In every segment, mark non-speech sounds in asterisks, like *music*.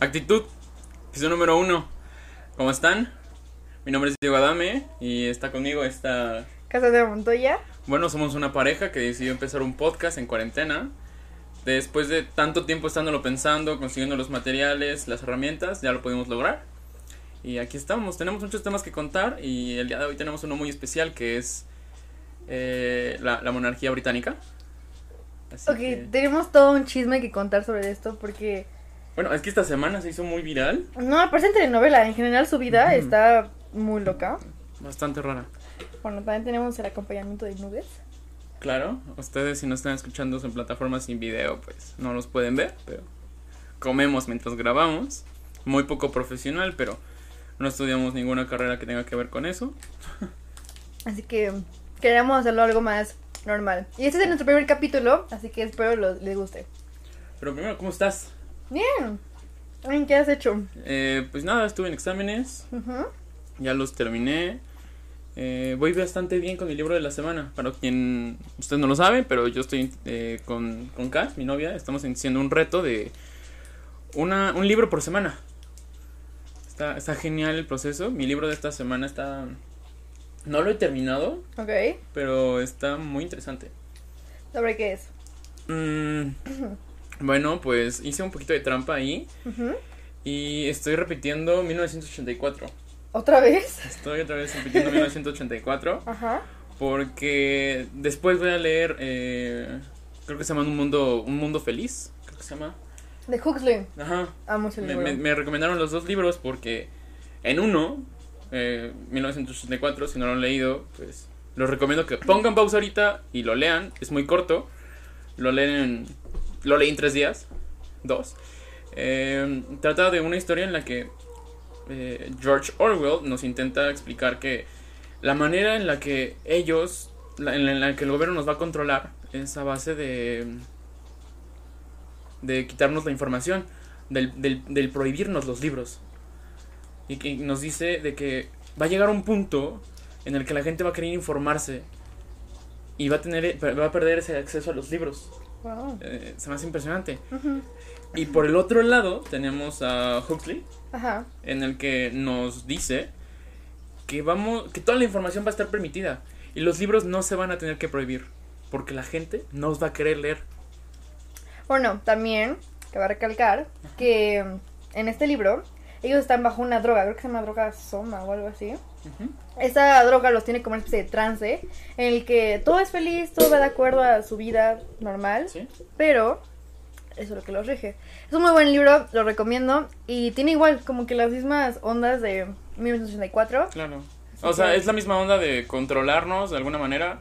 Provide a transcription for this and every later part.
Actitud, episodio número uno. ¿Cómo están? Mi nombre es Diego Adame y está conmigo esta... Casa de Montoya. Bueno, somos una pareja que decidió empezar un podcast en cuarentena. Después de tanto tiempo estándolo pensando, consiguiendo los materiales, las herramientas, ya lo pudimos lograr. Y aquí estamos, tenemos muchos temas que contar y el día de hoy tenemos uno muy especial que es eh, la, la monarquía británica. Así Ok, que- tenemos todo un chisme que contar sobre esto porque... Bueno, es que esta semana se hizo muy viral, No, parece en telenovela. En general su vida está muy loca. bastante rara. Bueno, también tenemos el acompañamiento de nubes. Claro, ustedes si no están escuchando en plataformas sin video, pues no los pueden ver, pero comemos mientras grabamos. Muy poco profesional, pero no estudiamos ninguna carrera que tenga que ver con eso. *laughs* Así que queremos hacerlo algo más normal. Y este es nuestro primer capítulo, así que espero les guste. Pero primero, ¿cómo estás? Bien. Ay, ¿Qué has hecho? Eh, pues nada, estuve en exámenes, ya los terminé. Eh, voy bastante bien con mi libro de la semana. Para quien usted no lo sabe, pero yo estoy eh, con, con Cass, mi novia, estamos haciendo un reto de una, un libro por semana. Está, está genial el proceso. Mi libro de esta semana está... No lo he terminado, Ok. pero está muy interesante. ¿Sobre qué es? Mm, bueno, pues hice un poquito de trampa ahí y estoy repitiendo 1984. ¿Otra vez? Estoy otra vez repitiendo 1984 *laughs* Ajá. porque después voy a leer, eh, creo que se llama Un Mundo, un mundo Feliz, creo que se llama. De Huxley. Ajá. Amo ese Me, libro. me- me recomendaron los dos libros porque en uno, eh, 1984, si no lo han leído, pues los recomiendo que pongan pausa ahorita y lo lean. Es muy corto. Lo leen en- lo leí en tres días, dos. Eh, trata de una historia en la que eh, George Orwell nos intenta explicar que la manera en la que ellos, la- en la que el gobierno nos va a controlar, es a base de de quitarnos la información, del, del, del prohibirnos los libros. Y que nos dice de que va a llegar un punto en el que la gente va a querer informarse y va a tener va a perder ese acceso a los libros. Wow. Eh, se me hace impresionante. Y por el otro lado tenemos a Huxley, Ajá. en el que nos dice que vamos que toda la información va a estar permitida y los libros no se van a tener que prohibir porque la gente no los va a querer leer. Bueno, también cabe recalcar que mm, en este libro ellos están bajo una droga, creo que se llama droga soma o algo así. Esa droga los tiene como una especie de trance en el que todo es feliz, todo va de acuerdo a su vida normal, ¿Sí? pero eso es lo que los rige. Es un muy buen libro, lo recomiendo y tiene igual como que las mismas ondas de 1984. Claro. Así O sea, que- es la misma onda de controlarnos de alguna manera,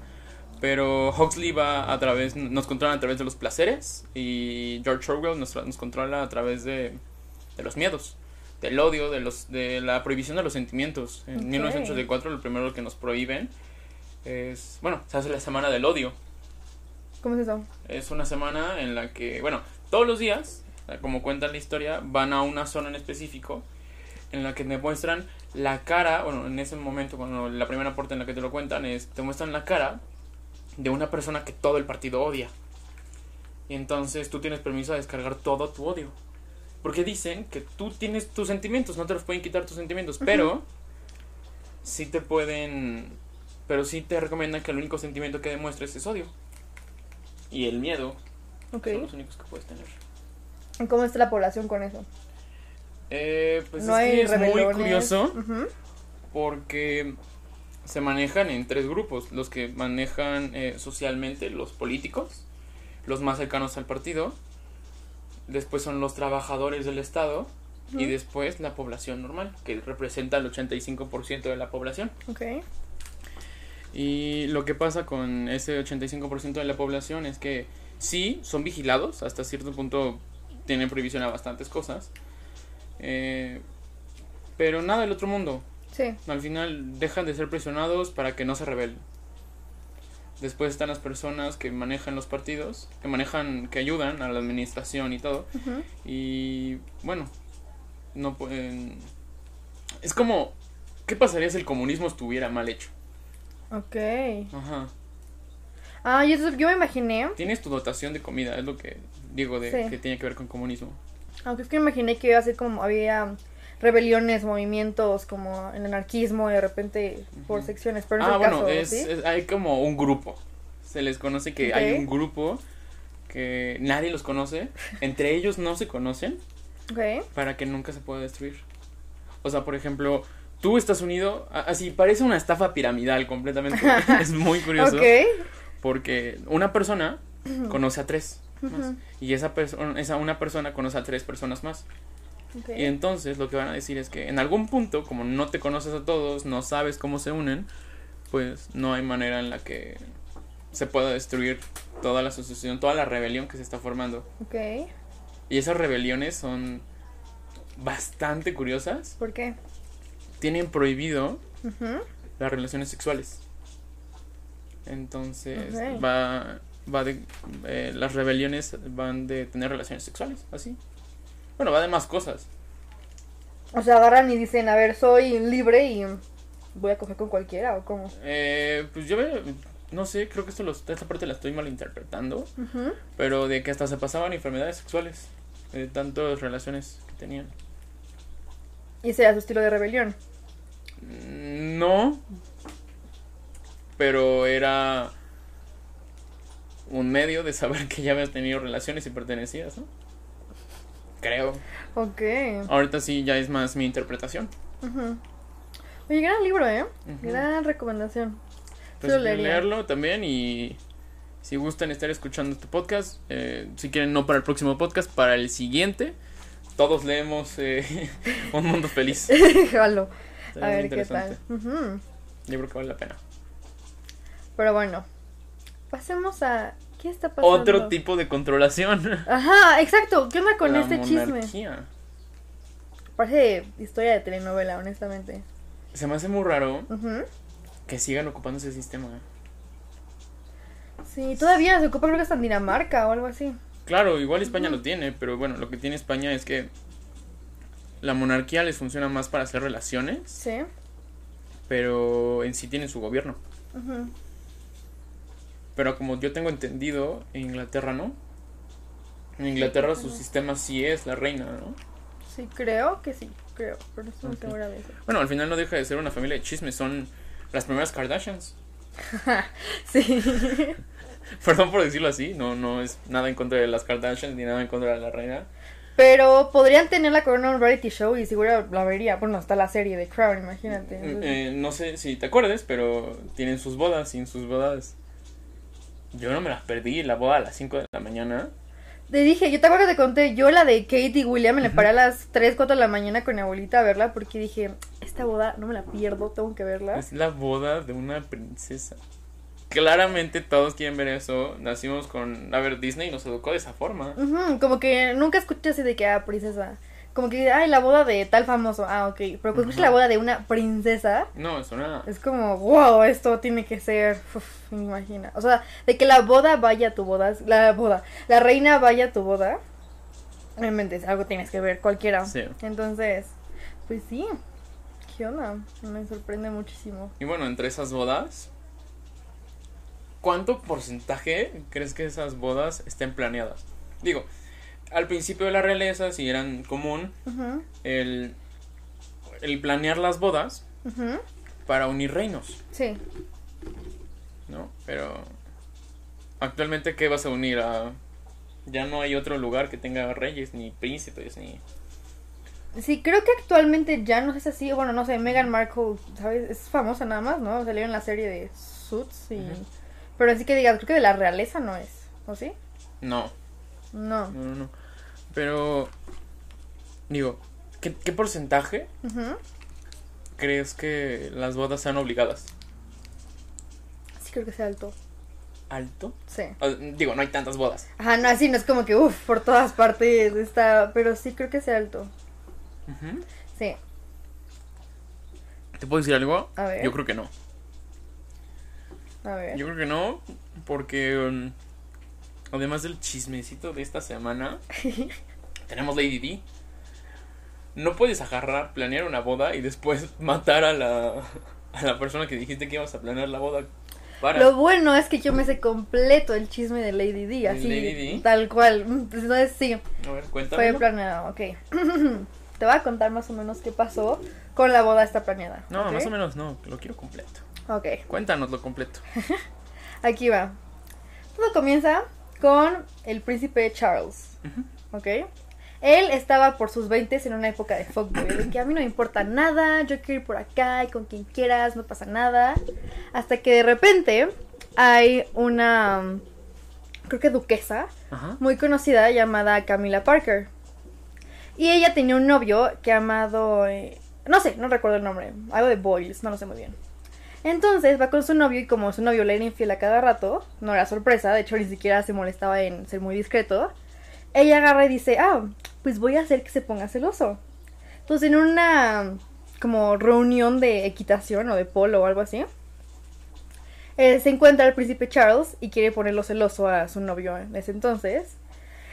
pero Huxley va a través, nos controla a través de los placeres y George Orwell nos, nos controla a través de, de los miedos, del odio, de los de la prohibición de los sentimientos. En Ok. 1984 lo primero que nos prohíben es, bueno, se hace la semana del odio. ¿Cómo es eso? Es una semana en la que, bueno, todos los días, como cuenta la historia, van a una zona en específico en la que te muestran la cara, bueno, en ese momento, cuando la primera parte en la que te lo cuentan es, te muestran la cara de una persona que todo el partido odia. Y entonces tú tienes permiso de descargar todo tu odio. Porque dicen que tú tienes tus sentimientos, no te los pueden quitar tus sentimientos, pero sí te pueden, pero sí te recomiendan que el único sentimiento que demuestres es odio. Y el miedo son los únicos que puedes tener. ¿Y ¿Cómo está la población con eso? Eh, pues no es que es muy curioso porque se manejan en tres grupos. Los que manejan eh, socialmente, los políticos, los más cercanos al partido. Después son los trabajadores del Estado. Y después la población normal, que representa el 85% de la población. Ok. Y lo que pasa con ese 85% de la población es que sí, son vigilados, hasta cierto punto tienen prohibición a bastantes cosas, eh, pero nada del otro mundo. Sí. Al final dejan de ser presionados para que no se rebelen. Después están las personas que manejan los partidos, que manejan, que ayudan a la administración y todo. Y bueno, no pueden... Es como, ¿qué pasaría si el comunismo estuviera mal hecho? Ok. Ajá. Ah, yo, yo me imaginé. Tienes tu dotación de comida, es lo que digo de Sí. que tiene que ver con comunismo. Aunque es que imaginé que iba a ser como había rebeliones, movimientos como el anarquismo y de repente por secciones, pero no ah, es el bueno, caso, es, ¿sí? es- hay como un grupo. Se les conoce que hay un grupo que nadie los conoce. Entre ellos no se conocen para que nunca se pueda destruir. O sea, por ejemplo, tú estás unido, así parece una estafa piramidal completamente. *laughs* es muy curioso. Porque una persona conoce a tres más. Y esa persona, esa una persona conoce a tres personas más. Y entonces lo que van a decir es que en algún punto, como no te conoces a todos, no sabes cómo se unen, pues no hay manera en la que se pueda destruir toda la asociación, toda la rebelión que se está formando. Ok. Y esas rebeliones son bastante curiosas. ¿Por qué? Tienen prohibido las relaciones sexuales. Entonces va, va de... eh, las rebeliones van de tener relaciones sexuales, así. Bueno, va de más cosas. O sea, agarran y dicen, a ver, soy libre y voy a coger con cualquiera o cómo. Eh, pues yo veo, no sé, creo que esto los- esta parte la estoy malinterpretando, pero de que hasta se pasaban enfermedades sexuales, de tantas relaciones que tenían. Y ese era su estilo de rebelión. Mm, No, pero era un medio de saber que ya habías tenido relaciones y pertenecías, ¿no? Creo. Ok. Ahorita sí ya es más mi interpretación. Oye, gran libro, ¿eh? Gran recomendación. Pues leerlo también y si gustan estar escuchando este podcast, eh, si quieren no para el próximo podcast, para el siguiente, todos leemos eh, *laughs* Un Mundo Feliz. *laughs* Jalo. A ver qué tal. Yo creo que vale la pena. Pero bueno, pasemos a... ¿Qué está pasando? Otro tipo de controlación. Ajá, exacto. ¿Qué onda con La este chisme? Parece historia de telenovela, honestamente. Se me hace muy raro que sigan ocupando ese sistema. Sí, todavía se ocupa creo que hasta en Dinamarca o algo así. Claro, igual España lo tiene, pero bueno, lo que tiene España es que la monarquía les funciona más para hacer relaciones, Sí. pero en sí tienen su gobierno. Ujú. Pero como yo tengo entendido, en Inglaterra no. En Inglaterra su sistema sí es la reina, ¿no? Sí, creo que sí, creo, pero no estoy segura de eso. Bueno, al final no deja de ser una familia de chismes, son las primeras Kardashians. *laughs* Sí. *laughs* Perdón por decirlo así, no, no es nada en contra de las Kardashians ni nada en contra de la reina. Pero podrían tener la corona en un reality show y seguro la vería. Bueno, está la serie de Crown, imagínate. Mm, Entonces, eh, no sé si te acuerdes, pero tienen sus bodas y en sus bodas. Yo no me las perdí, la boda a las 5 de la mañana. Te dije, yo te acuerdo que te conté, yo la de Kate y William me la paré a las 3, 4 de la mañana con mi abuelita a verla porque dije, esta boda no me la pierdo, tengo que verla. Es la boda de una princesa. Claramente todos quieren ver eso. Nacimos con. A ver, Disney nos educó de esa forma. Como que nunca escuché así de que, ah, princesa. Como que, ay, la boda de tal famoso. Ah, ok. Pero cuando escuchas Ujú. la boda de una princesa, No, es una. es como, wow, esto tiene que ser. Uf, me imagina. O sea, de que la boda vaya a tu boda. La boda. La reina vaya a tu boda. Obviamente algo tienes que ver, cualquiera. Sí. Entonces, pues sí. ¿Qué onda? Me sorprende muchísimo. Y bueno, entre esas bodas. ¿Cuánto porcentaje crees que esas bodas estén planeadas? Digo, al principio de la realeza, si eran común el, el planear las bodas para unir reinos, Sí. ¿no? Pero actualmente, ¿qué vas a unir? A, ya no hay otro lugar que tenga reyes, ni príncipes, ni... Sí, creo que actualmente ya no es así. Bueno, no sé, Meghan Markle, ¿sabes? Es famosa nada más, ¿no? Salió en la serie de Suits y... Pero así que digas, creo que de la realeza no es, ¿o sí? No, No. no, no, no. Pero, digo, ¿qué, qué porcentaje crees que las bodas sean obligadas? Sí, creo que sea alto. ¿Alto? Sí. O- digo, no hay tantas bodas. Ajá, no, así no es como que, uff, por todas partes está... Pero sí creo que sea alto. Sí. ¿Te puedo decir algo? A ver. Yo creo que no. A ver. Yo creo que no, porque um, además del chismecito de esta semana, *laughs* tenemos Lady D. No puedes agarrar, planear una boda y después *laughs* matar a la, a la persona que dijiste que ibas a planear la boda. para. Lo bueno es que yo me sé completo el chisme de Lady D, así, Lady Di? tal cual. Entonces sí, A ver, fue cuéntame. planeado, ok. *laughs* Te voy a contar más o menos qué pasó con la boda esta planeada. No, más o menos no, lo quiero completo. Ok, Cuéntanos lo completo. aquí va. Todo comienza con el príncipe Charles. ¿ok? Él estaba por sus 20 en una época de fuckboy, de que a mí no me importa nada, yo quiero ir por acá y con quien quieras, no pasa nada. Hasta que de repente hay una, creo que duquesa, muy conocida llamada Camila Parker. Y ella tenía un novio que amado, eh, no sé, no recuerdo el nombre, algo de Boyles, no lo sé muy bien. Entonces va con su novio y como su novio le era infiel a cada rato, no era sorpresa, de hecho ni siquiera se molestaba en ser muy discreto, ella agarra y dice, ah, pues voy a hacer que se ponga celoso. Entonces en una como reunión de equitación o de polo o algo así, eh, se encuentra el príncipe Charles y quiere ponerlo celoso a su novio en ese entonces.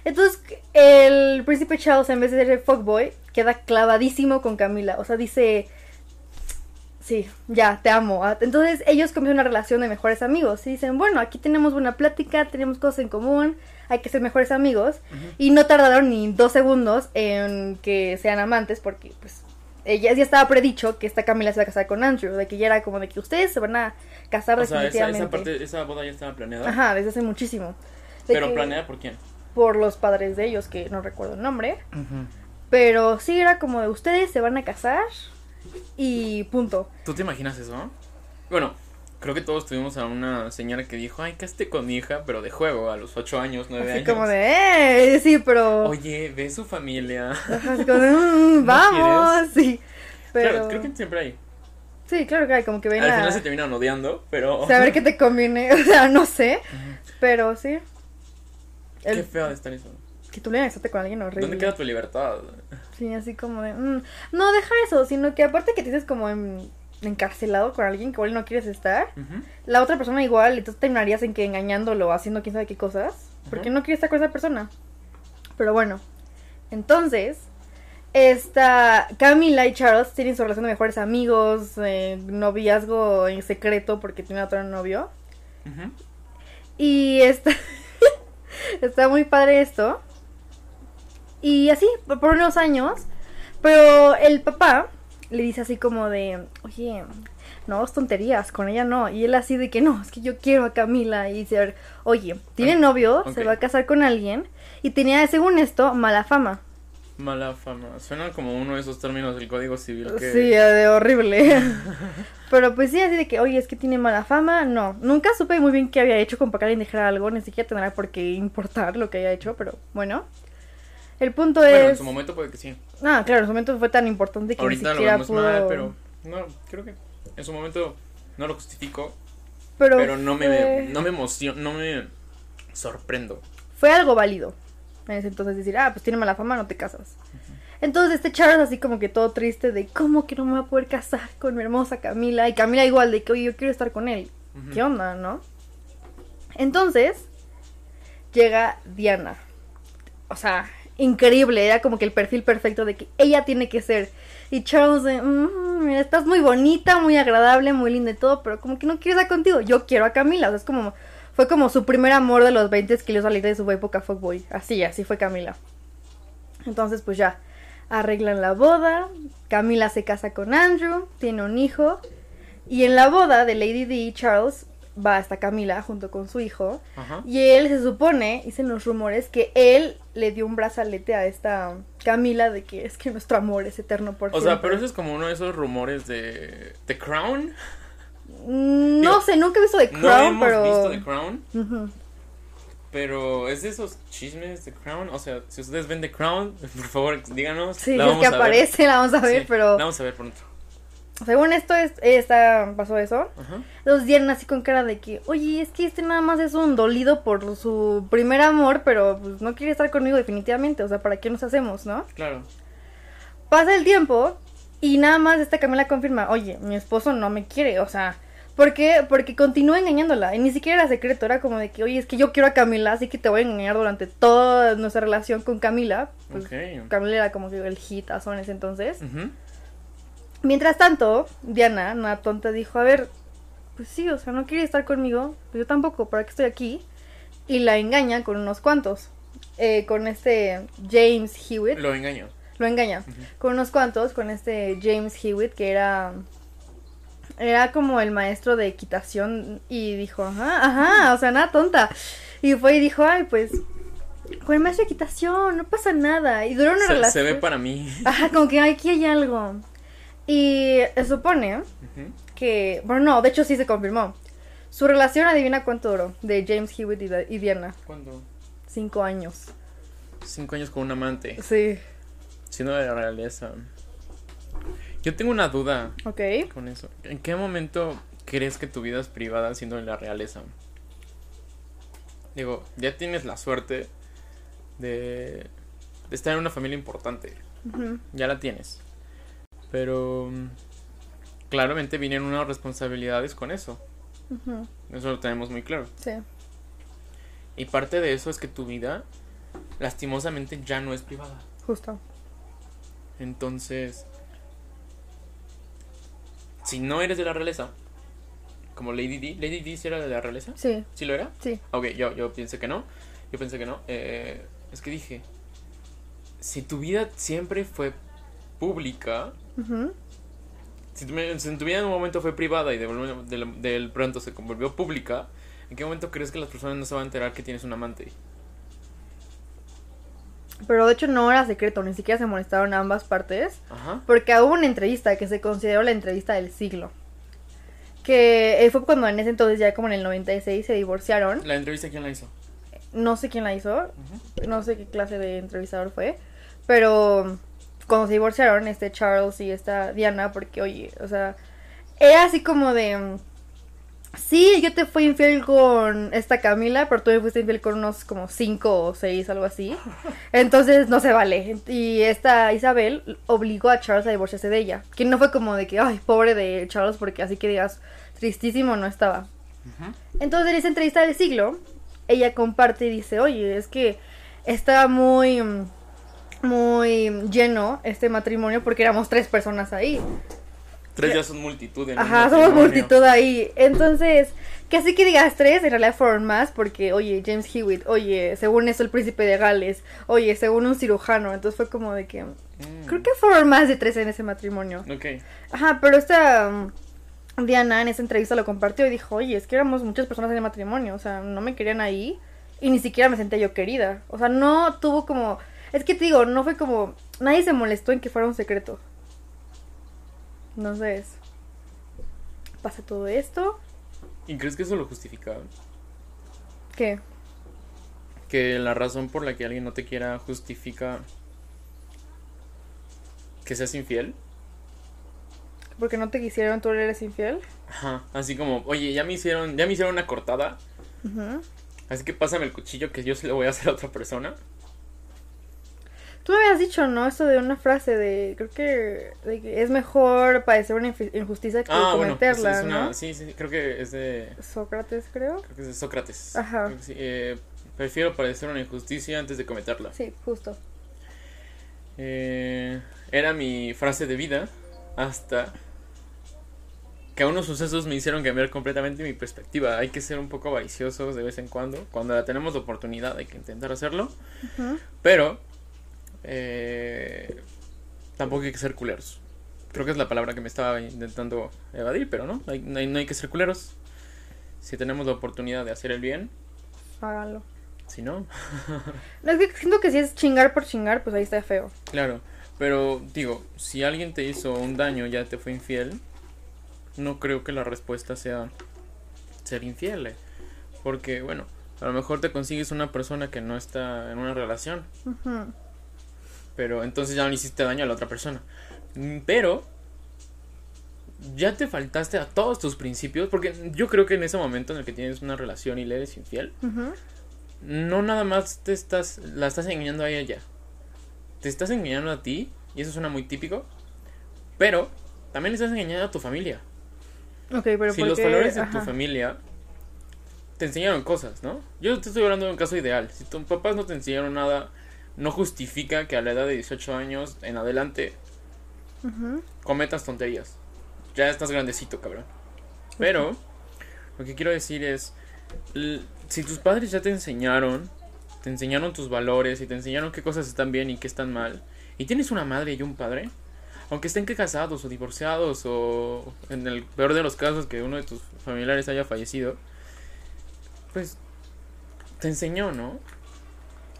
Entonces el príncipe Charles en vez de ser el fuckboy queda clavadísimo con Camila, o sea, dice, sí, ya, te amo. Ah, Entonces ellos comienzan una relación de mejores amigos y dicen, bueno, aquí tenemos buena plática, tenemos cosas en común, hay que ser mejores amigos. Y no tardaron ni dos segundos en que sean amantes porque pues ella ya estaba predicho que esta Camila se va a casar con Andrew, de que ya era como de que ustedes se van a casar O sea, esa, definitivamente. esa parte, esa boda ya estaba planeada. Ajá, desde hace muchísimo. De Pero que- planeada por quién? por los padres de ellos, que no recuerdo el nombre. Pero sí era como de ustedes se van a casar y punto. ¿Tú te imaginas eso? Bueno, creo que todos tuvimos a una señora que dijo, ay, casté con mi hija, pero de juego, a los 8 años, 9 Así años. como de, eh, sí, pero... Oye, ve su familia. Ajá, así como de, "Mm, *laughs* vamos, sí. Pero... Claro, creo que siempre hay. Sí, claro que hay, como que ven Al a... final se terminan odiando, pero... *laughs* saber qué te conviene, *laughs* o sea, no sé, pero sí. Qué El- feo de estar eso. Que tú le estate con alguien horrible. ¿Dónde queda tu libertad? Sí, así como de... mm, No, deja eso, sino que aparte que te dices como en- encarcelado con alguien que igual no quieres estar, la otra persona igual, y tú terminarías en que engañándolo, haciendo quién sabe qué cosas, porque no quieres estar con esa persona. Pero bueno, entonces, esta Camila y Charles tienen su relación de mejores amigos, eh, noviazgo en secreto porque tiene otro novio. Y está, *laughs* está muy padre esto. Y así, por, unos años. Pero el papá le dice así como de, oye, no, es tonterías, con ella no. Y él así de que no, es que yo quiero a Camila. Y dice, oye, tiene novio, se va a casar con alguien. Y tenía, según esto, mala fama. Mala fama. Suena como uno de esos términos del Código Civil que... Sí, de horrible. *laughs* *laughs* Pero pues sí, así de que, oye, es que tiene mala fama. No, nunca supe muy bien qué había hecho con que alguien dijera algo. Ni siquiera tendrá por qué importar lo que haya hecho, pero bueno. El punto Bueno, en es... su momento puede que sí. Ah, claro, en su momento fue tan importante que Ahorita ni lo siquiera vemos pudo... mal, pero... No, creo que en su momento no lo justifico, Pero, pero no me, no me emociono, no me sorprendo. fue algo válido. En ese entonces decir, ah, pues tiene mala fama, no te casas. Entonces este Charles así como que todo triste de cómo que no me voy a poder casar con mi hermosa Camila. Y Camila igual de que, oye, yo quiero estar con él. ¿Qué onda, no? Entonces llega Diana. O sea, increíble, era como que el perfil perfecto de que ella tiene que ser. Y Charles de, "Mm, mira, estás muy bonita, muy agradable, muy linda y todo, pero como que no quiero estar contigo. Yo quiero a Camila. O sea, es como, fue como su primer amor de los 20 que le salir de su época fuckboy. Así, así fue Camila. Entonces, pues ya, arreglan la boda. Camila se casa con Andrew, tiene un hijo. Y en la boda de Lady D Charles va hasta Camila junto con su hijo. Ajá. Y él se supone, dicen los rumores, que él le dio un brazalete a esta Camila de que es que nuestro amor es eterno por O sea, pero eso es como uno de esos rumores de The Crown. Mm, No Digo, sé, nunca he visto The no Crown, hemos pero... visto The Crown, pero es de esos chismes de Crown. O sea, si ustedes ven The Crown, *laughs* por favor, díganos. Sí, la es que a ver. aparece, la vamos a ver, Sí, pero... La vamos a ver pronto. Según esto, es, esta, pasó eso. Ajá. Los dieron así con cara de que, oye, es que este nada más es un dolido por su primer amor, pero pues no quiere estar conmigo definitivamente. O sea, ¿para qué nos hacemos, no? Claro. Pasa el tiempo y nada más esta Camila confirma, oye, mi esposo no me quiere, o sea, ¿por qué? Porque continúa engañándola y ni siquiera era secreto, era como de que, oye, es que yo quiero a Camila, así que te voy a engañar durante toda nuestra relación con Camila. Pues. Camila era como que el hitazo en ese entonces. Mientras tanto, Diana, una tonta, dijo, a ver, pues sí, o sea, no quiere estar conmigo, pues yo tampoco, ¿para qué estoy aquí? Y la engaña con unos cuantos. Eh, con este James Hewitt. Lo engañó. Lo engaña. Con unos cuantos, con este James Hewitt, que era. Era como el maestro de equitación. Y dijo, ajá, ajá, o sea, nada tonta. Y fue y dijo, ay, pues. Con el maestro de equitación, no pasa nada. Y duró una Se, relación. se ve para mí. Ajá, como que aquí hay algo. Y se supone que. Bueno, no, de hecho sí se confirmó. Su relación, adivina cuánto duró, de James Hewitt y, de- y Diana. ¿Cuándo? Cinco años. Cinco años con un amante. Sí. Siendo de la realeza. Yo tengo una duda Ok. con eso. ¿En qué momento crees que tu vida es privada siendo de la realeza? Digo, ya tienes la suerte de, de estar en una familia importante. Ya la tienes. Pero mm, claramente vienen unas responsabilidades con eso. Eso lo tenemos muy claro. Sí. Y parte de eso es que tu vida, lastimosamente, ya no es privada. Justo. Entonces, si no eres de la realeza, como Lady D, Lady D sí era de la realeza, Sí, ¿sí lo era? sí. Ok, yo, yo pensé que no, yo pensé que no. Eh, es que dije, si tu vida siempre fue pública, Si si tu vida en un momento fue privada y de, del, del pronto se volvió pública, ¿en qué momento crees que las personas no se van a enterar que tienes un amante? Pero de hecho no era secreto, ni siquiera se molestaron ambas partes. Ajá. Porque hubo una entrevista que se consideró la entrevista del siglo. Que eh, fue cuando en ese entonces, ya como en el 96, se divorciaron. ¿La entrevista quién la hizo? No sé quién la hizo, no sé qué clase de entrevistador fue. Pero cuando se divorciaron, este Charles y esta Diana, porque oye, o sea, era así como de. Sí, yo te fui infiel con esta Camila, pero tú me fuiste infiel con unos como cinco o seis, algo así. *laughs* Entonces no se vale. Y esta Isabel obligó a Charles a divorciarse de ella. Que no fue como de que, ay, pobre de Charles, porque así que digas, tristísimo no estaba. Entonces en esa entrevista del siglo, ella comparte y dice, oye, es que estaba muy, muy lleno este matrimonio porque éramos tres personas ahí. Tres ya son multitud en un Ajá, somos multitud ahí. Entonces, que así que digas tres, en realidad fueron más porque, oye, James Hewitt, oye, según eso el príncipe de Gales, oye, según un cirujano. Entonces fue como de que... Mm. Creo que fueron más de tres en ese matrimonio. Ok. Ajá, pero esta mm, Diana en esa entrevista lo compartió y dijo, oye, es que éramos muchas personas en el matrimonio, o sea, no me querían ahí y ni siquiera me sentía yo querida. O sea, no tuvo como... Es que te digo, no fue como... Nadie se molestó en que fuera un secreto. Entonces, pasa todo esto. ¿Y crees que eso lo justifica? ¿Qué? Que la razón por la que alguien no te quiera justifica que seas infiel. Porque no te quisieron, tú eres infiel. Ajá. Así como, oye, ya me hicieron, ya me hicieron una cortada. Así que pásame el cuchillo que yo se lo voy a hacer a otra persona. Tú me habías dicho, ¿no? Esto de una frase de, creo que, de que es mejor padecer una injusticia que Ah, bueno, es, cometerla, una, ¿no? sí, sí, creo que es de, Sócrates, creo. creo que es de Sócrates. Ajá. Sí, eh, prefiero padecer una injusticia antes de cometerla. Sí, justo. Eh, era mi frase de vida hasta que unos sucesos me hicieron cambiar completamente mi perspectiva. Hay que ser un poco avariciosos de vez en cuando. Cuando tenemos la oportunidad hay que intentar hacerlo. Pero eh, tampoco hay que ser culeros. Creo que es la palabra que me estaba intentando evadir, pero no, no hay, no hay- no hay que ser culeros. Si tenemos la oportunidad de hacer el bien, Háganlo. si no, *laughs* No, es que siento que si es chingar por chingar, pues ahí está feo. Claro, pero digo, si alguien te hizo un daño, ya te fue infiel, no creo que la respuesta sea ser infiel. eh. Porque, bueno, a lo mejor te consigues una persona que no está en una relación, Ujú. Pero entonces ya no le hiciste daño a la otra persona. Mm, Pero ya te faltaste a todos tus principios, porque yo creo que en ese momento en el que tienes una relación y le eres infiel, no nada más te estás la estás engañando a ella. Te estás engañando a ti y eso suena muy típico, pero también estás engañando a tu familia. Ok, pero si ¿por los valores de tu familia te enseñaron cosas, ¿no? Yo te estoy hablando de un caso ideal. Si tus papás no te enseñaron nada, no justifica que a la edad de 18 años en adelante cometas tonterías. Ya estás grandecito, cabrón. Pero Lo que quiero decir es, si tus padres ya te enseñaron, te enseñaron tus valores y te enseñaron qué cosas están bien y qué están mal, y tienes una madre y un padre, aunque estén que casados o divorciados o en el peor de los casos que uno de tus familiares haya fallecido, pues te enseñó, ¿no?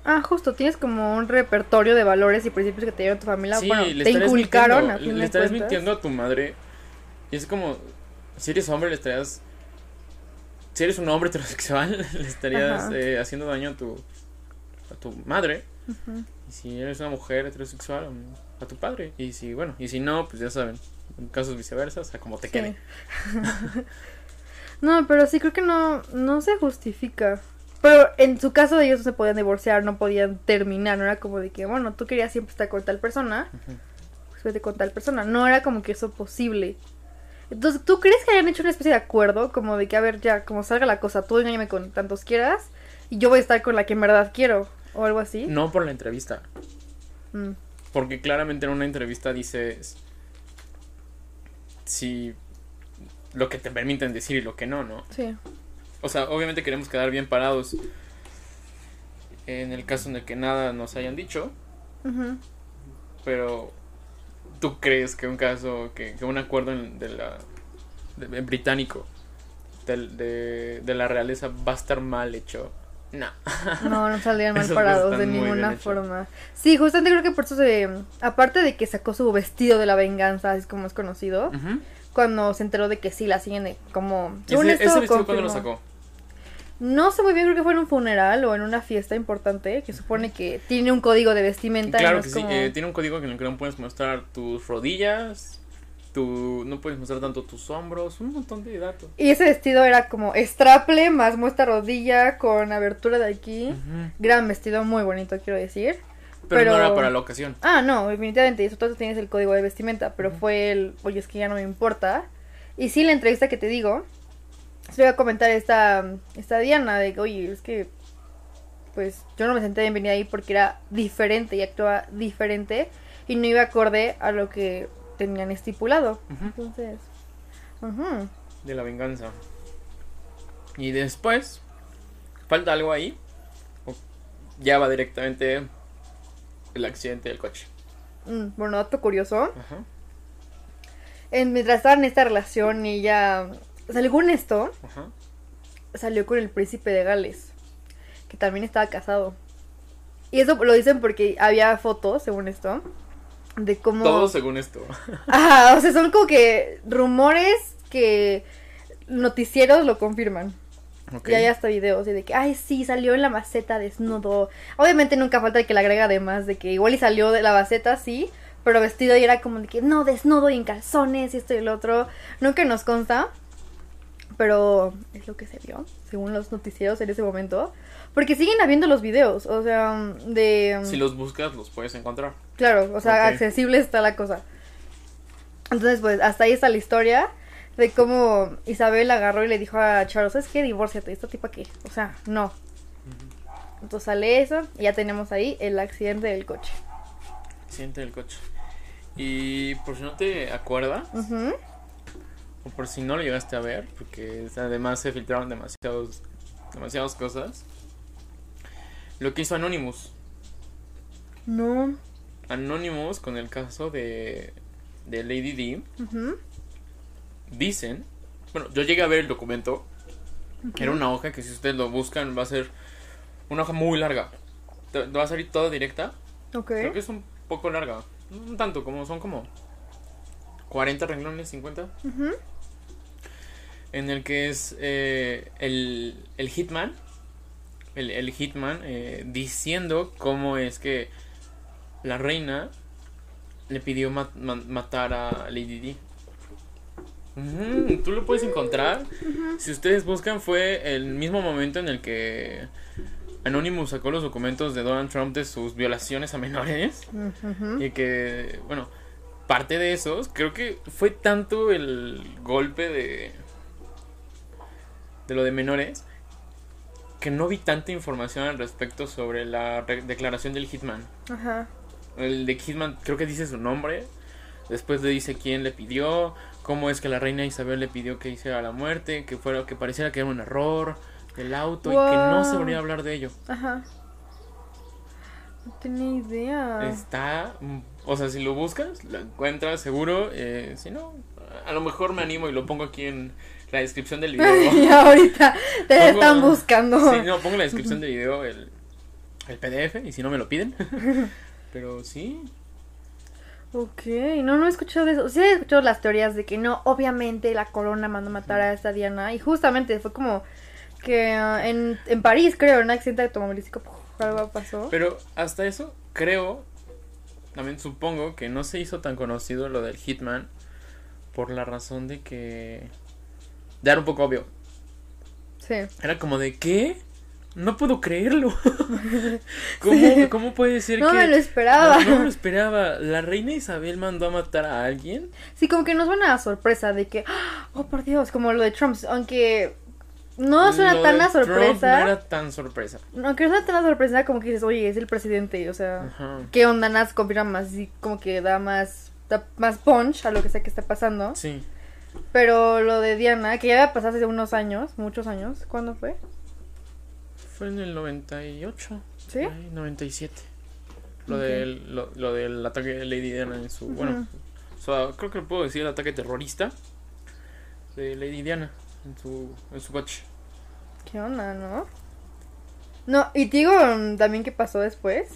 Ah, justo, tienes como un repertorio de valores y principios que te dieron tu familia. Sí, bueno, le te inculcaron mintiendo, a fin le estarías cuentas. mintiendo a tu madre. Y es como, si eres hombre, le estarías. Si eres un hombre heterosexual, *laughs* le estarías eh, haciendo daño a tu, a tu madre. Y si eres una mujer heterosexual, um, a tu padre. Y si, bueno, y si no, pues ya saben. En casos viceversa, o sea, como te Sí. quede. *laughs* no, pero sí creo que no, no se justifica. Pero en su caso ellos no se podían divorciar, no podían terminar, no era como de que, bueno, tú querías siempre estar con tal persona, pues vete con tal persona. No era como que eso posible. Entonces, ¿tú crees que hayan hecho una especie de acuerdo? Como de que, a ver, ya, como salga la cosa, tú engáñame con tantos quieras y yo voy a estar con la que en verdad quiero, o algo así. No por la entrevista. Mm, Porque claramente en una entrevista dices. Si. Lo que te permiten decir y lo que no, ¿no? sí. O sea, obviamente queremos quedar bien parados en el caso en el que nada nos hayan dicho, pero ¿tú crees que un caso, que, que un acuerdo en- de la de- en británico de, de la realeza va a estar mal hecho? No. No, no *laughs* saldrían mal parados de ninguna forma. Sí, justamente creo que por eso se... Aparte de que sacó su vestido de la venganza, así como es conocido, cuando se enteró de que sí la siguen de como... Ese, esto, ese vestido cuándo lo sacó? No sé muy bien, creo que fue en un funeral o en una fiesta importante, que supone que tiene un código de vestimenta. y Claro no que sí, eh, tiene un código en el que no puedes mostrar tus rodillas, tu, no puedes mostrar tanto tus hombros, un montón de datos. Y ese vestido era como straple más muestra rodilla con abertura de aquí. Gran vestido, muy bonito, quiero decir. pero, pero- no era para la ocasión. Ah, no, definitivamente, eso todo tienes el código de vestimenta, pero fue el, oye, es que ya no me importa. Y sí, la entrevista que te digo, se iba a comentar esta, esta Diana de que, oye, es que, pues, yo no me senté bienvenida ahí porque era diferente y actuaba diferente y no iba acorde a lo que tenían estipulado. Entonces, ujú. de la venganza. Y después, falta algo ahí. O ya va directamente el accidente del coche. Mm, bueno, dato curioso. Ajá, En, mientras estaban en esta relación y ella, según esto, ajá. salió con el príncipe de Gales, que también estaba casado. Y eso lo dicen porque había fotos, según esto, de cómo... Todo según esto. *laughs* Ajá, o sea, son como que rumores que noticieros lo confirman. Y hay hasta videos y de que, ay, sí, salió en la maceta desnudo. Obviamente nunca falta el que le agrega además de que igual y salió de la maceta, sí, pero vestido y era como de que, no, desnudo y en calzones y esto y el otro. Nunca nos consta, pero es lo que se vio, según los noticieros en ese momento. Porque siguen habiendo los videos, o sea, de... Si los buscas, los puedes encontrar. Claro, o sea, accesible está la cosa. Entonces, pues, hasta ahí está la historia de cómo Isabel agarró y le dijo a Charles, es que divórciate, ¿esta tipa qué? O sea, no. Entonces sale eso y ya tenemos ahí el accidente del coche. Accidente del coche. Y por si no te acuerdas, Ujú. O por si no lo llegaste a ver, porque además se filtraron demasiados, demasiadas cosas. Lo que hizo Anonymous. No. Anonymous con el caso de, de Lady D. Dicen, bueno, yo llegué a ver el documento. Era una hoja que si ustedes lo buscan va a ser una hoja muy larga. Te- te Va a salir toda directa. Ok. Creo que es un poco larga. No un tanto, como son como 40 renglones, 50. Ujú. En el que es eh, el, el Hitman. El, el Hitman eh, diciendo cómo es que la reina le pidió ma- ma- matar a Lady D. Ujú, Tú lo puedes encontrar. Si ustedes buscan, fue el mismo momento en el que Anonymous sacó los documentos de Donald Trump de sus violaciones a menores. Y que, bueno, parte de esos, creo que fue tanto el golpe de. de lo de menores. Que no vi tanta información al respecto sobre la declaración del Hitman. Ajá. El de Hitman, creo que dice su nombre. Después le dice quién le pidió, cómo es que la reina Isabel le pidió que hiciera la muerte, que fuera que pareciera que era un error del auto y que no se volviera a hablar de ello. Ajá. No tenía idea. Está, o sea, si lo buscas, lo encuentras seguro. eh, si no, a lo mejor me animo y lo pongo aquí en la descripción del video. *laughs* y ahorita te Pongo- están buscando. Sí, no, pongo en la descripción del video el, el PDF y si no me lo piden. *laughs* Pero sí, Ok, no, no he escuchado eso. Sí he escuchado las teorías de que no, obviamente la corona mandó matar a esta Diana. Y justamente fue como que ah, en, en París, creo, en un accidente automovilístico, algo pasó. pero hasta eso creo, también supongo que no se hizo tan conocido lo del Hitman por la razón de que ya era un poco obvio. Sí. Era como de ¿qué? No puedo creerlo. *laughs* ¿Cómo, ¿Cómo puede ser No que me lo esperaba. No, no me lo esperaba. La reina Isabel mandó a matar a alguien. Sí, como que nos suena a sorpresa de que, oh por Dios, como lo de Trump, aunque no suena tan de a Trump sorpresa. no era tan sorpresa. Aunque no suena tan a sorpresa, como que dices, oye, es el presidente, o sea, Ajá. ¿qué onda? Nada se confirma más, y como que da más, da más punch a lo que sea que está pasando. Sí. Pero lo de Diana, que ya había pasado hace unos años, muchos años, ¿cuándo fue? Fue en el 98. ¿Sí? Ay, 97. Lo, Ok. del, lo, lo del ataque de Lady Diana en su. Bueno, o sea, creo que puedo decir el ataque terrorista de Lady Diana en su, en su coche. ¿Qué onda, no? No, y te digo también qué pasó después.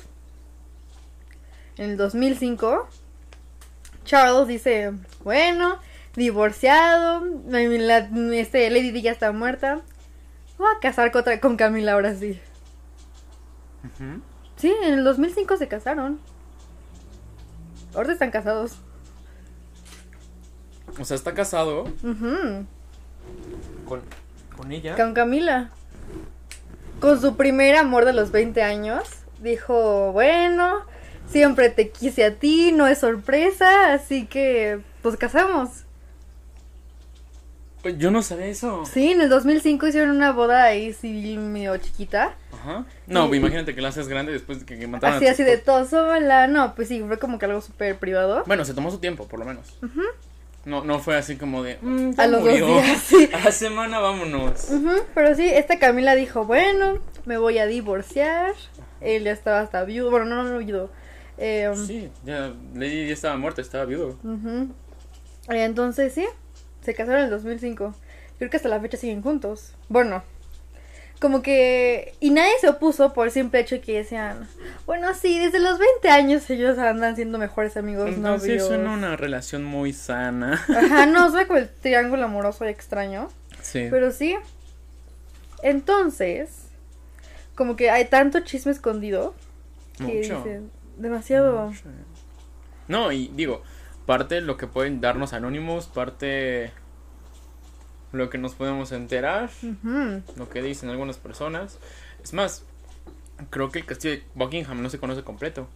En el 2005, Charles dice, bueno, divorciado, la- este, Lady Di ya está muerta, voy a casar con, otra- con Camila ahora sí. Sí, en el 2005 se casaron. Ahora están casados. O sea, está casado con, con ella. Con Camila. Con su primer amor de los 20 años. Dijo, bueno, siempre te quise a ti, no es sorpresa, así que pues casamos. Yo no sabía eso. Sí, en el 2005 hicieron una boda ahí civil medio chiquita. Ajá. No, Y- pues imagínate que la haces grande después de que, que mataron Así, a tu así de todo, sola. No, pues sí, fue como que algo súper privado. Bueno, se tomó su tiempo, por lo menos. No, no fue así como de. "Mm, A los dos días, *laughs* sí. A la semana vámonos. Pero sí, esta Camila dijo, bueno, me voy a divorciar. Él ya estaba hasta viudo. Bueno, no, no viudo. Eh, Sí, ya Lady ya estaba muerta, estaba viudo. Eh, Entonces, sí, se casaron en el 2005. Creo que hasta la fecha siguen juntos. Bueno, como que... Y nadie se opuso por el simple hecho que decían, bueno, sí, desde los 20 años ellos andan siendo mejores amigos, Entonces novios. suena una relación muy sana. Ajá, no, *laughs* suena como el triángulo amoroso y extraño. Sí. Pero sí. Entonces, como que hay tanto chisme escondido que Mucho. dicen, demasiado. Mucho. No, y digo, parte lo que pueden darnos anónimos, parte lo que nos podemos enterar, Ujú. lo que dicen algunas personas. Es más, creo que el castillo de Buckingham no se conoce completo.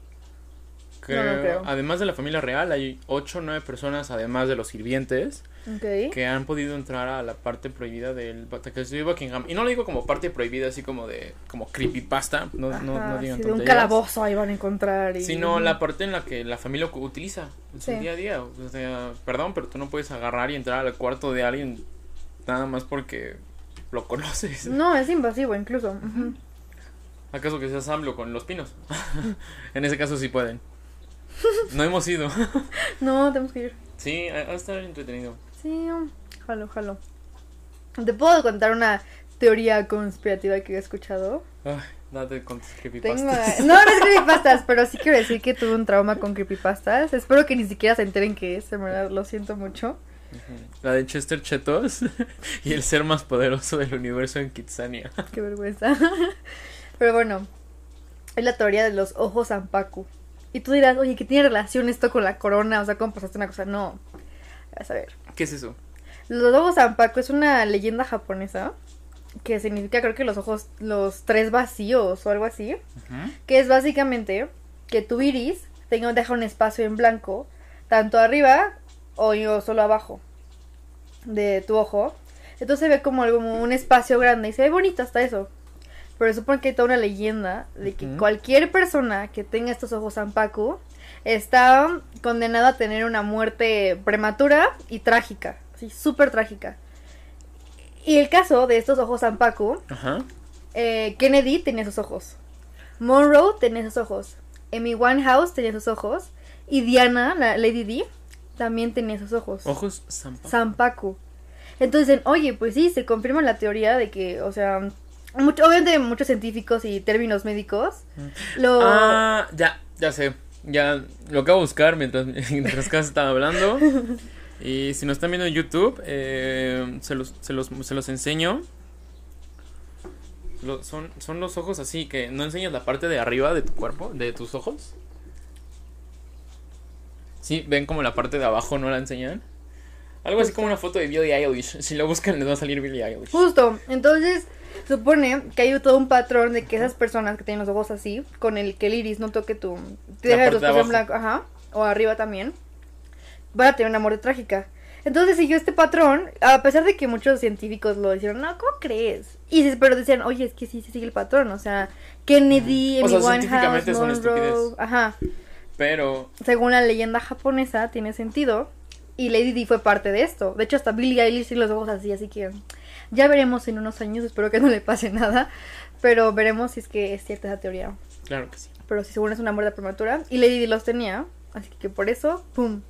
No, no creo. Además de la familia real, hay 8 o 9 personas, además de los sirvientes, Ok. que han podido entrar a la parte prohibida del castillo de Buckingham. Y no lo digo como parte prohibida, así como de como creepypasta, no, no, no Ajá, digan sí, de un calabozo ahí van a encontrar. Y... Sino la parte en la que la familia utiliza en su Sí. día a día. O sea, perdón, pero tú no puedes agarrar y entrar al cuarto de alguien nada más porque lo conoces. No, es invasivo incluso. ¿Acaso que seas AMLO con los pinos? *laughs* en ese caso sí pueden. No hemos ido. *laughs* No, tenemos que ir. sí, va a estar entretenido. Sí, jalo, jalo. ¿Te puedo contar una teoría conspirativa que he escuchado? Ay, date con tus Tengo... creepypastas. *laughs* No, no es creepypastas, pero sí quiero decir que tuve un trauma con creepypastas. Espero que ni siquiera se enteren que es, en verdad, lo siento mucho. La de Chester Chetos *laughs* y el ser más poderoso del universo en Kitsania. *laughs* Qué vergüenza. *laughs* Pero bueno, es la teoría de los ojos Zampacu. Y tú dirás, oye, ¿qué tiene relación esto con la corona? O sea, ¿cómo pasaste una cosa? No. Vas a ver. ¿Qué es eso? Los ojos Zampacu es una leyenda japonesa que significa, creo que los ojos, los tres vacíos o algo así. Que es básicamente que tu iris tenga, deja un espacio en blanco, tanto arriba o yo solo abajo de tu ojo. Entonces se ve como como un espacio grande y se ve bonito hasta eso. Pero supone que hay toda una leyenda de que cualquier persona que tenga estos ojos Zampaku está condenado a tener una muerte prematura y trágica, sí, súper trágica. Y el caso de estos ojos Zampacu, Ajá. eh, Kennedy tenía esos ojos, Monroe tenía esos ojos, Amy Winehouse tenía esos ojos y Diana, la Lady D, también tenía esos ojos. Ojos zampa. Zampacu. Entonces dicen, oye, pues sí, se confirma la teoría de que, o sea, mucho- obviamente muchos científicos y términos médicos lo... Ah, ya, ya sé. Ya lo acabo de buscar mientras, *laughs* mientras Cas estaba hablando. Y si nos están viendo en YouTube, eh, se, los, se, los, se los enseño. Lo- son, son los ojos así que no enseñas la parte de arriba de tu cuerpo, de tus ojos. Sí, ven como la parte de abajo no la enseñan. Algo así como una foto de Billie Eilish. Si lo buscan les va a salir Billie Eilish. Justo, entonces supone que hay todo un patrón de que esas personas que tienen los ojos así, con el que el iris no toque tu... Te deja los ojos en blanco, ajá, o arriba también, van a tener una muerte trágica. Entonces siguió este patrón, a pesar de que muchos científicos lo dijeron, no, ¿cómo crees? Y pero decían, oye, es que sí, sí sigue el patrón, o sea, Kennedy, O Amy sea, Winehouse, Monroe, ajá, Pero según la leyenda japonesa, tiene sentido. Y Lady Di fue parte de esto. De hecho, hasta Billie Eilish tiene los ojos así, así que ya veremos en unos años. Espero que no le pase *laughs* nada. Pero veremos si es que es cierta esa teoría. claro que sí. Pero si según es una muerte prematura. Y Lady Di los tenía. Así que por eso, ¡pum!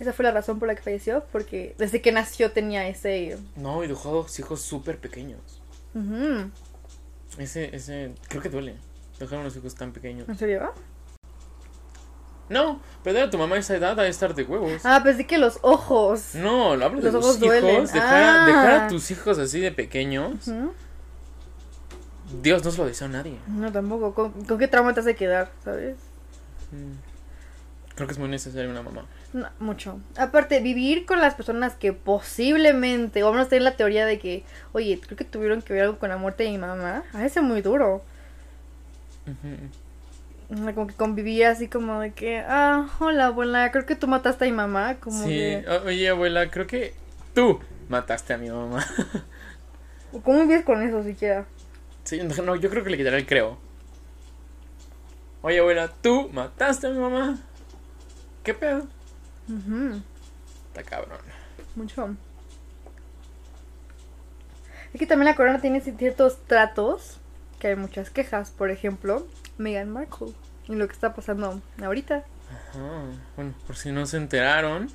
Esa fue la razón por la que falleció. Porque desde que nació tenía ese. No, y dejó dos hijos súper pequeños. Ujú. Ese, ese, creo que duele. Dejar unos hijos tan pequeños. ¿En serio? No, pero a tu mamá a esa edad a estar de huevos. Ah, pensé que los ojos. No, lo hablo de Los ojos hijos. duelen. Dejar, a- Ah. dejar a tus hijos así de pequeños. Dios no se lo desea a nadie. No, tampoco. ¿Con, con qué trauma te hace quedar? ¿Sabes? Mm. Creo que es muy necesario una mamá. No, mucho. Aparte, vivir con las personas que posiblemente, o vamos a tener la teoría de que, oye, creo que tuvieron que ver algo con la muerte de mi mamá, a veces es muy duro. Como que convivir así como de que, ah, hola abuela, creo que tú mataste a mi mamá. Como Sí, oye abuela, creo que tú mataste a mi mamá. *laughs* ¿cómo vives con eso siquiera? Sí, no, yo creo que le quitaré el creo. Oye abuela, tú mataste a mi mamá. ¿Qué pedo? Está cabrón. mucho. Es que también la corona tiene ciertos tratos, que hay muchas quejas, por ejemplo, Meghan Markle, y lo que está pasando ahorita. Ajá. Bueno, por si no se enteraron,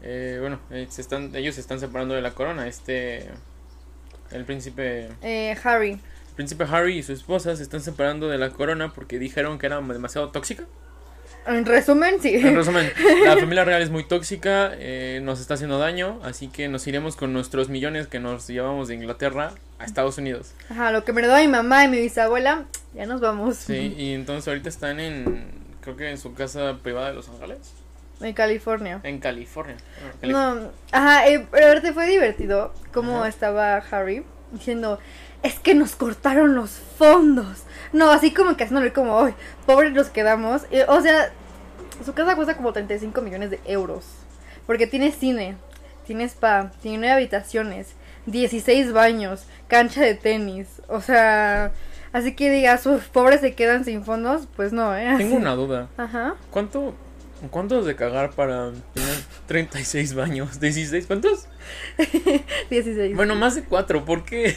eh, bueno, eh, se están, ellos se están separando de la corona. Este, el príncipe, Eh, Harry. el príncipe Harry y su esposa se están separando de la corona porque dijeron que era demasiado tóxica. En resumen, sí. En *laughs* resumen, la familia real es muy tóxica, eh, nos está haciendo daño, así que nos iremos con nuestros millones que nos llevamos de Inglaterra a Estados Unidos. Ajá, lo que me heredó mi mamá y mi bisabuela, ya nos vamos. Sí, y entonces ahorita están en, creo que en su casa privada de Los Ángeles, En California. en California. No, ajá, eh, pero ahorita fue divertido cómo Ajá. estaba Harry diciendo, es que nos cortaron los fondos. No, así como que haciéndole como, ay, pobres nos quedamos. Eh, o sea, su casa cuesta como 35 millones de euros. Porque tiene cine, tiene spa, tiene nueve habitaciones, 16 baños, cancha de tenis. O sea, así que digas, sus pobres se quedan sin fondos, pues no, ¿eh? Tengo una duda. Ajá. ¿Cuánto, ¿Cuánto de cagar para tener 36 baños? ¿16? ¿Cuántos? *laughs* 16. Bueno, más de 4, ¿por qué?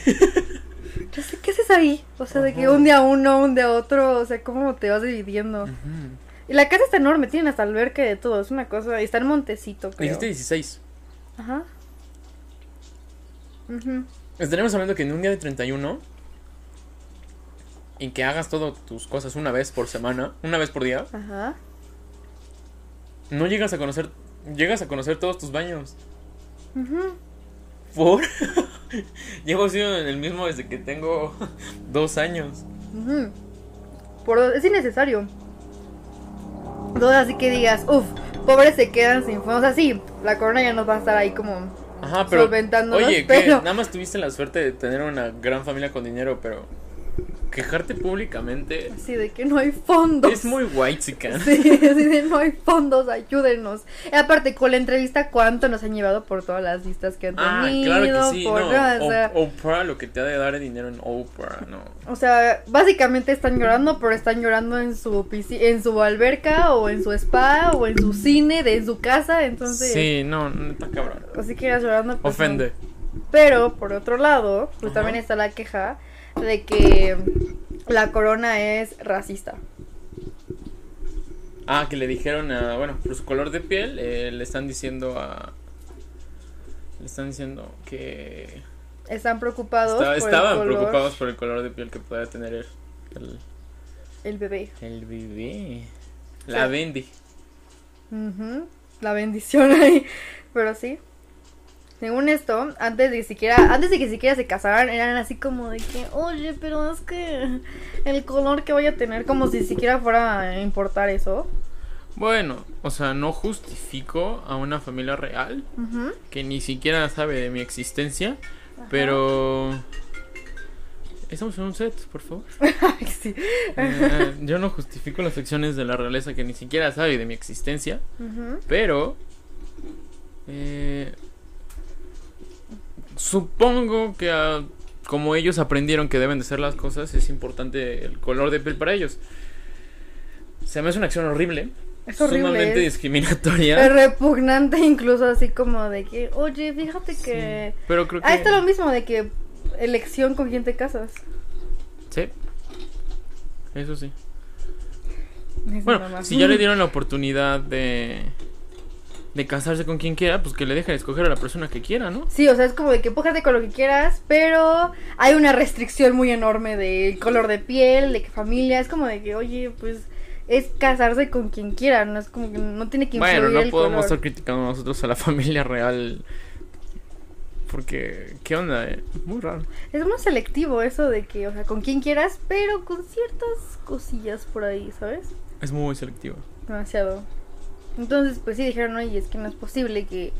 Yo *laughs* sé, ¿qué haces ahí? O sea, de que Ajá. un día uno, un día otro, o sea, ¿cómo te vas dividiendo? Ujú. Y la casa está enorme, tienen hasta alberca de todo, es una cosa, y está en Montecito, creo. Dijiste 16. Ajá. Ujú. Estaremos hablando que en un día de 31 y que hagas todas tus cosas una vez por semana, una vez por día, Ajá. no llegas a conocer, llegas a conocer todos tus baños. Ujú. ¿Por? *laughs* Llevo siendo en el mismo desde que tengo *laughs* dos años. Ujú. Por, es innecesario. Todo así que digas, uff, pobres se quedan sin fondos. O sea, sí, la corona ya nos va a estar ahí como... Ajá, pero. Solventándonos, Oye, que pero- nada más tuviste la suerte de tener una gran familia con dinero, pero. Quejarte públicamente Así de que no hay fondos. es muy white Sí, así de no hay fondos, ayúdenos. Y aparte, con la entrevista, ¿cuánto nos han llevado por todas las vistas que han Ah, tenido? claro que sí, por no. o, sea, Oprah, lo que te ha de dar dinero en Oprah, no. o sea, básicamente están llorando, pero están llorando en su en su alberca, o en su spa, o en su cine, de su casa, entonces... Sí, no, no está cabrón. Así que irás llorando. pues, Ofende. no. Pero, por otro lado, pues Ajá. también está la queja de que la corona es racista. Ah, que le dijeron a, bueno, por su color de piel, eh, le están diciendo a... Le están diciendo que... Están preocupados por estaban el color, preocupados por el color de piel que pueda tener el, el, el bebé. el bebé. La Sí. Bendy. Ujú, La bendición ahí. Pero sí. Según esto, antes de que siquiera, antes de que siquiera se casaran, eran así como de que, oye, pero es que el color que voy a tener, como si siquiera fuera a importar eso. Bueno, o sea, no justifico a una familia real que ni siquiera sabe de mi existencia, pero... Estamos en un set, por favor. *laughs* Sí. Eh, yo no justifico las acciones de la realeza que ni siquiera sabe de mi existencia, pero... eh, supongo que ah, como ellos aprendieron que deben de ser las cosas, es importante el color de piel para ellos. Se me hace una acción horrible, Es horrible. sumamente Es, discriminatoria. repugnante, incluso así como de que, oye, fíjate que. Sí, pero creo que... Ahí está lo mismo de que elección con quién te casas. Sí. Eso sí. Es Bueno, si ya le dieron la oportunidad de de casarse con quien quiera, pues que le dejen escoger a la persona que quiera, ¿no? Sí, o sea, es como de que pójate con lo que quieras, pero hay una restricción muy enorme de color de piel, de que familia, es como de que, oye, pues es casarse con quien quiera, no es como que no tiene que influir Bueno, no el podemos color. estar criticando nosotros a la familia real. Porque, ¿qué onda? eh? Muy raro. Es muy selectivo eso de que, o sea, con quien quieras, pero con ciertas cosillas por ahí, ¿sabes? Es muy selectivo. Demasiado. Entonces, pues sí dijeron, oye, es que no es posible que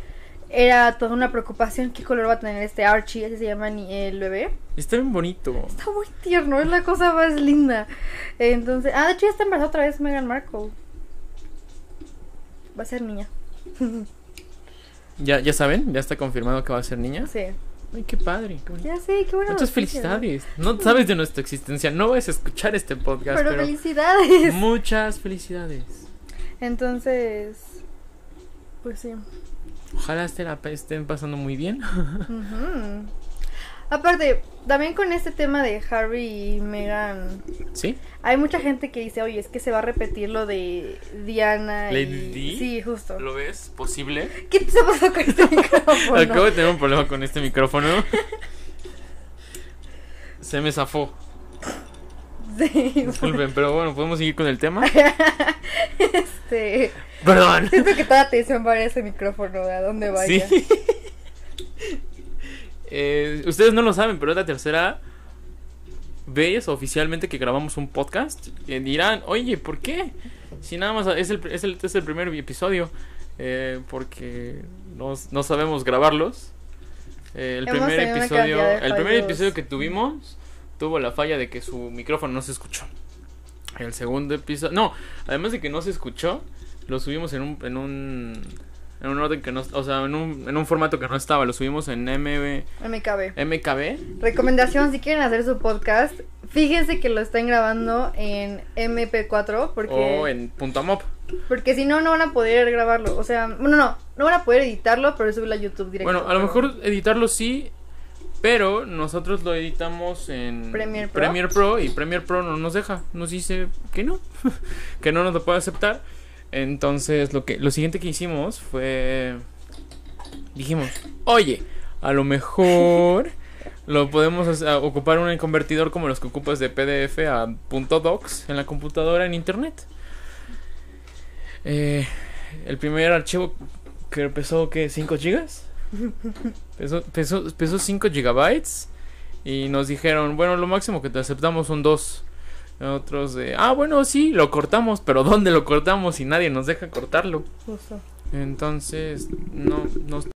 era toda una preocupación qué color va a tener este Archie, ese se llama ni el bebé. Está bien bonito. Está muy tierno, es la cosa más linda. Entonces, ah, de hecho ya está embarazada otra vez Meghan Markle. Va a ser niña. *laughs* Ya, ya saben, ya está confirmado que va a ser niña. Sí. Ay, qué padre. qué. Ya sé, qué bueno. Muchas felicidades. No sabes de nuestra existencia, no vas a escuchar este podcast, Pero, pero, felicidades. muchas felicidades. Entonces, pues sí. Ojalá este la estén pasando muy bien. Aparte, también con este tema de Harry y Meghan, ¿Sí? hay mucha gente que dice, oye, es que se va a repetir lo de Diana. ¿Lady y... Di? Sí, justo. ¿Lo ves posible? ¿Qué te pasó con este *laughs* micrófono? Acabo de tener un problema con este micrófono. *laughs* Se me zafó. *laughs* Sí, Disculpen, pero bueno, podemos seguir con el tema. *laughs* este... Perdón. Siento que toda atención va a ese micrófono, a dónde vaya. Sí. *laughs* Eh, ustedes no lo saben, pero es la tercera vez oficialmente que grabamos un podcast. Eh, dirán, oye, ¿por qué? Si nada más es el, es el, es el primer episodio. Eh, porque no, no sabemos grabarlos. Eh, el Hemos primer episodio, el primer episodio que tuvimos tuvo la falla de que su micrófono no se escuchó. El segundo episodio, no, además de que no se escuchó, lo subimos en un en un en un orden que no, o sea, en un, en un formato que no estaba, lo subimos en MB, MKB. MKB. Recomendación, si quieren hacer su podcast, fíjense que lo estén grabando en MP4 porque, o en punto .mop. porque si no, no van a poder grabarlo. O sea, bueno, no, no van a poder editarlo, pero subirlo a YouTube directo. Bueno, a lo mejor editarlo sí, pero nosotros lo editamos en Premiere Pro. Y Premiere Pro no nos deja, nos dice que no, *laughs* que no nos lo puede aceptar. Entonces, lo que lo siguiente que hicimos fue dijimos, "Oye, a lo mejor lo podemos hacer- ocupar un convertidor como los que ocupas de PDF a .docs en la computadora en internet." Eh, el primer archivo que pesó que 5 gigas pesó, pesó, pesó 5 gigabytes y nos dijeron bueno lo máximo que te aceptamos son 2 otros de ah bueno sí lo cortamos pero dónde lo cortamos y nadie nos deja cortarlo Justo. entonces no nos,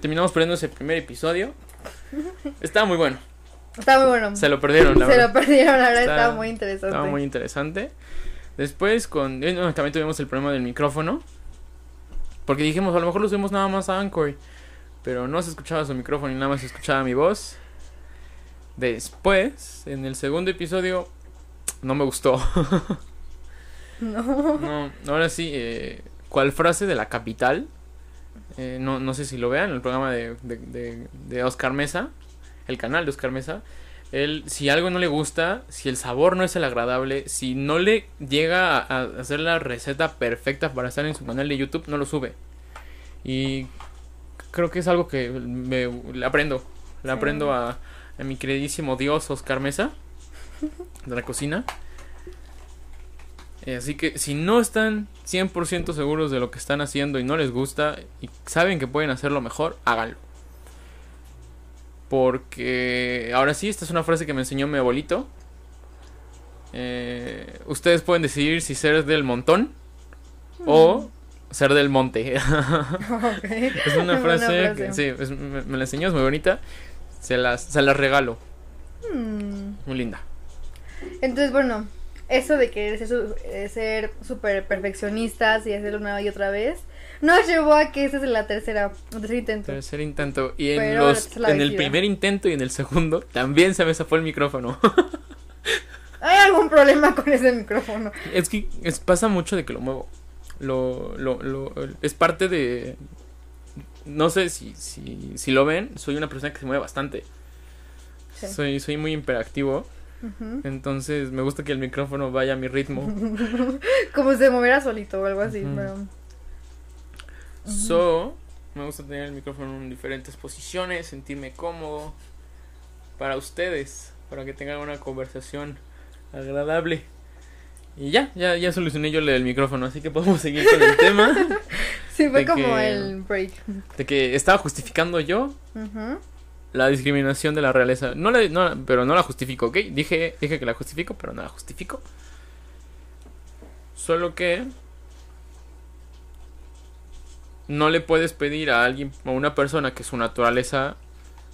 terminamos perdiendo ese primer episodio estaba muy bueno Está muy bueno. Se lo perdieron, la Se verdad. lo perdieron, la verdad estaba muy interesante. Estaba muy interesante. Después con eh, no, también tuvimos el problema del micrófono. Porque dijimos, a lo mejor lo subimos nada más a Anchor. Pero no se escuchaba su micrófono y nada más se escuchaba mi voz. Después, en el segundo episodio, no me gustó. *laughs* No. No, ahora sí, eh, ¿cuál frase de la capital? Eh, no, no sé si lo vean, el programa de, de, de- de Oscar Mesa, el canal de Oscar Mesa. Él, si algo no le gusta, si el sabor no es el agradable, si no le llega a, a hacer la receta perfecta para estar en su canal de YouTube, no lo sube. Y creo que es algo que me, le aprendo. Le Sí. aprendo a, a mi queridísimo Dios Oscar Mesa de la cocina. Eh, así que si no están 100% seguros de lo que están haciendo y no les gusta y saben que pueden hacerlo mejor, háganlo. Porque ahora sí, esta es una frase que me enseñó mi abuelito. Eh, ustedes pueden decidir si ser del montón o ser del monte. *laughs* *laughs* Es una frase, que sí, es- me, me la enseñó, es muy bonita. Se las, se las regalo. Hmm. Muy linda. Entonces, bueno, eso de querer ser su- eh, súper perfeccionistas y hacerlo una y otra vez, nos llevó a que ese es la tercera, el tercer intento. Tercer intento. Y en, Pero los, en el primer intento y en el segundo también se me zafó el micrófono. *laughs* ¿Hay algún problema con ese micrófono? Es que es- pasa mucho de que lo muevo. Lo, lo, lo- es parte de... No sé si, si, si lo ven, soy una persona que se mueve bastante. Sí. Soy, soy muy hiperactivo. Ujú. Entonces me gusta que el micrófono vaya a mi ritmo. *laughs* Como si se moviera solito o algo así, pero... So, me gusta tener el micrófono en diferentes posiciones, sentirme cómodo. Para ustedes, para que tengan una conversación agradable. Y ya, ya, ya solucioné yo del micrófono, así que podemos seguir con el tema. *laughs* Sí, fue como que- el break. De que estaba justificando yo la discriminación de la realeza. No la, no, pero no la justifico, ¿ok? Dije, dije que la justifico, pero no la justifico. Solo que no le puedes pedir a alguien, a una persona que su naturaleza,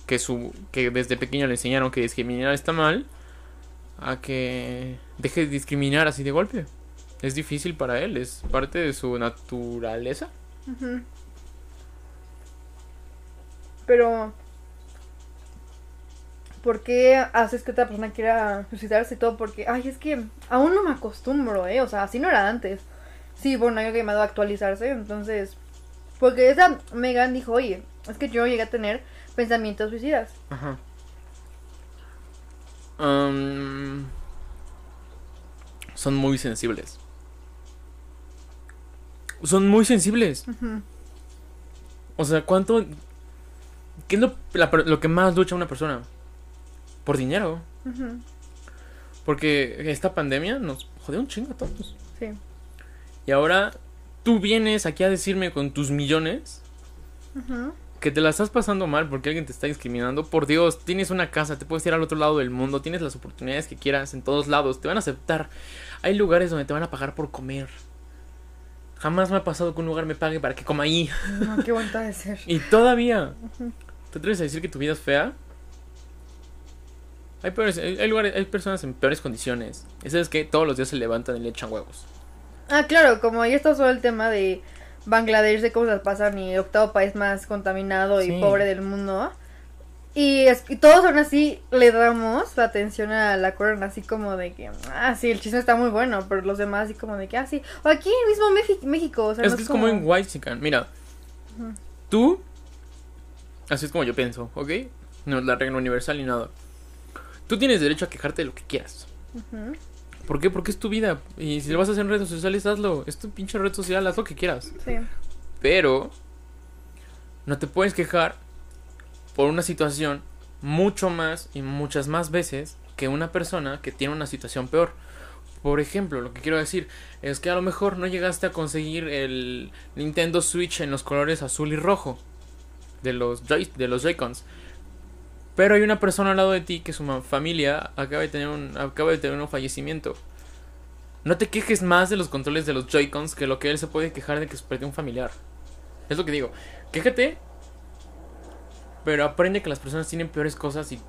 que su, que desde pequeño le enseñaron que discriminar está mal, a que deje de discriminar así de golpe. Es difícil para él, es parte de su naturaleza. Pero... ¿Por qué haces que otra persona quiera suicidarse y todo? Porque, ay, es que aún no me acostumbro, ¿eh? O sea, así no era antes. Sí, bueno, hay que me a actualizarse, entonces... Porque esa Megan dijo, oye, es que yo llegué a tener pensamientos suicidas. Ajá. Son muy sensibles. Son muy sensibles. O sea, ¿cuánto... ¿Qué es lo, la lo que más lucha una persona? Por dinero. Porque esta pandemia nos jodió un chingo a todos. Sí. Y ahora tú vienes aquí a decirme con tus millones Ujú. Que te la estás pasando mal porque alguien te está discriminando. Por Dios, tienes una casa, te puedes ir al otro lado del mundo, tienes las oportunidades que quieras en todos lados, te van a aceptar. Hay lugares donde te van a pagar por comer. Jamás me ha pasado que un lugar me pague para que coma ahí. No, qué bonita de ser. *laughs* Y todavía, ¿te atreves a decir que tu vida es fea? Hay, peores- hay, lugares, hay personas en peores condiciones. Y sabes que todos los días se levantan y le echan huevos. Ah, claro, como ya está solo el tema de Bangladesh, de cómo las pasan y el octavo país más contaminado y pobre del mundo. Y, es, y todos aún así le damos la atención a la corona, así como de que, ah, sí, el chisme está muy bueno, pero los demás así como de que, ah, sí. O aquí mismo México, México o sea, es no que es como en White Mira, tú, así es como yo pienso, ¿ok? No es la regla universal ni nada. Tú tienes derecho a quejarte de lo que quieras. Ujú, ¿Por qué? Porque es tu vida. Y si lo vas a hacer en redes sociales, hazlo. Es tu pinche red social, haz lo que quieras. Sí. Pero no te puedes quejar por una situación mucho más y muchas más veces que una persona que tiene una situación peor. Por ejemplo, lo que quiero decir es que a lo mejor no llegaste a conseguir el Nintendo Switch en los colores azul y rojo de los Joy de los Joy-Cons. Pero hay una persona al lado de ti que su familia acaba de tener un acaba de tener un fallecimiento. No te quejes más de los controles de los Joy-Cons que lo que él se puede quejar de que se perdió un familiar. Es lo que digo. Quéjate. Pero aprende que las personas tienen peores cosas y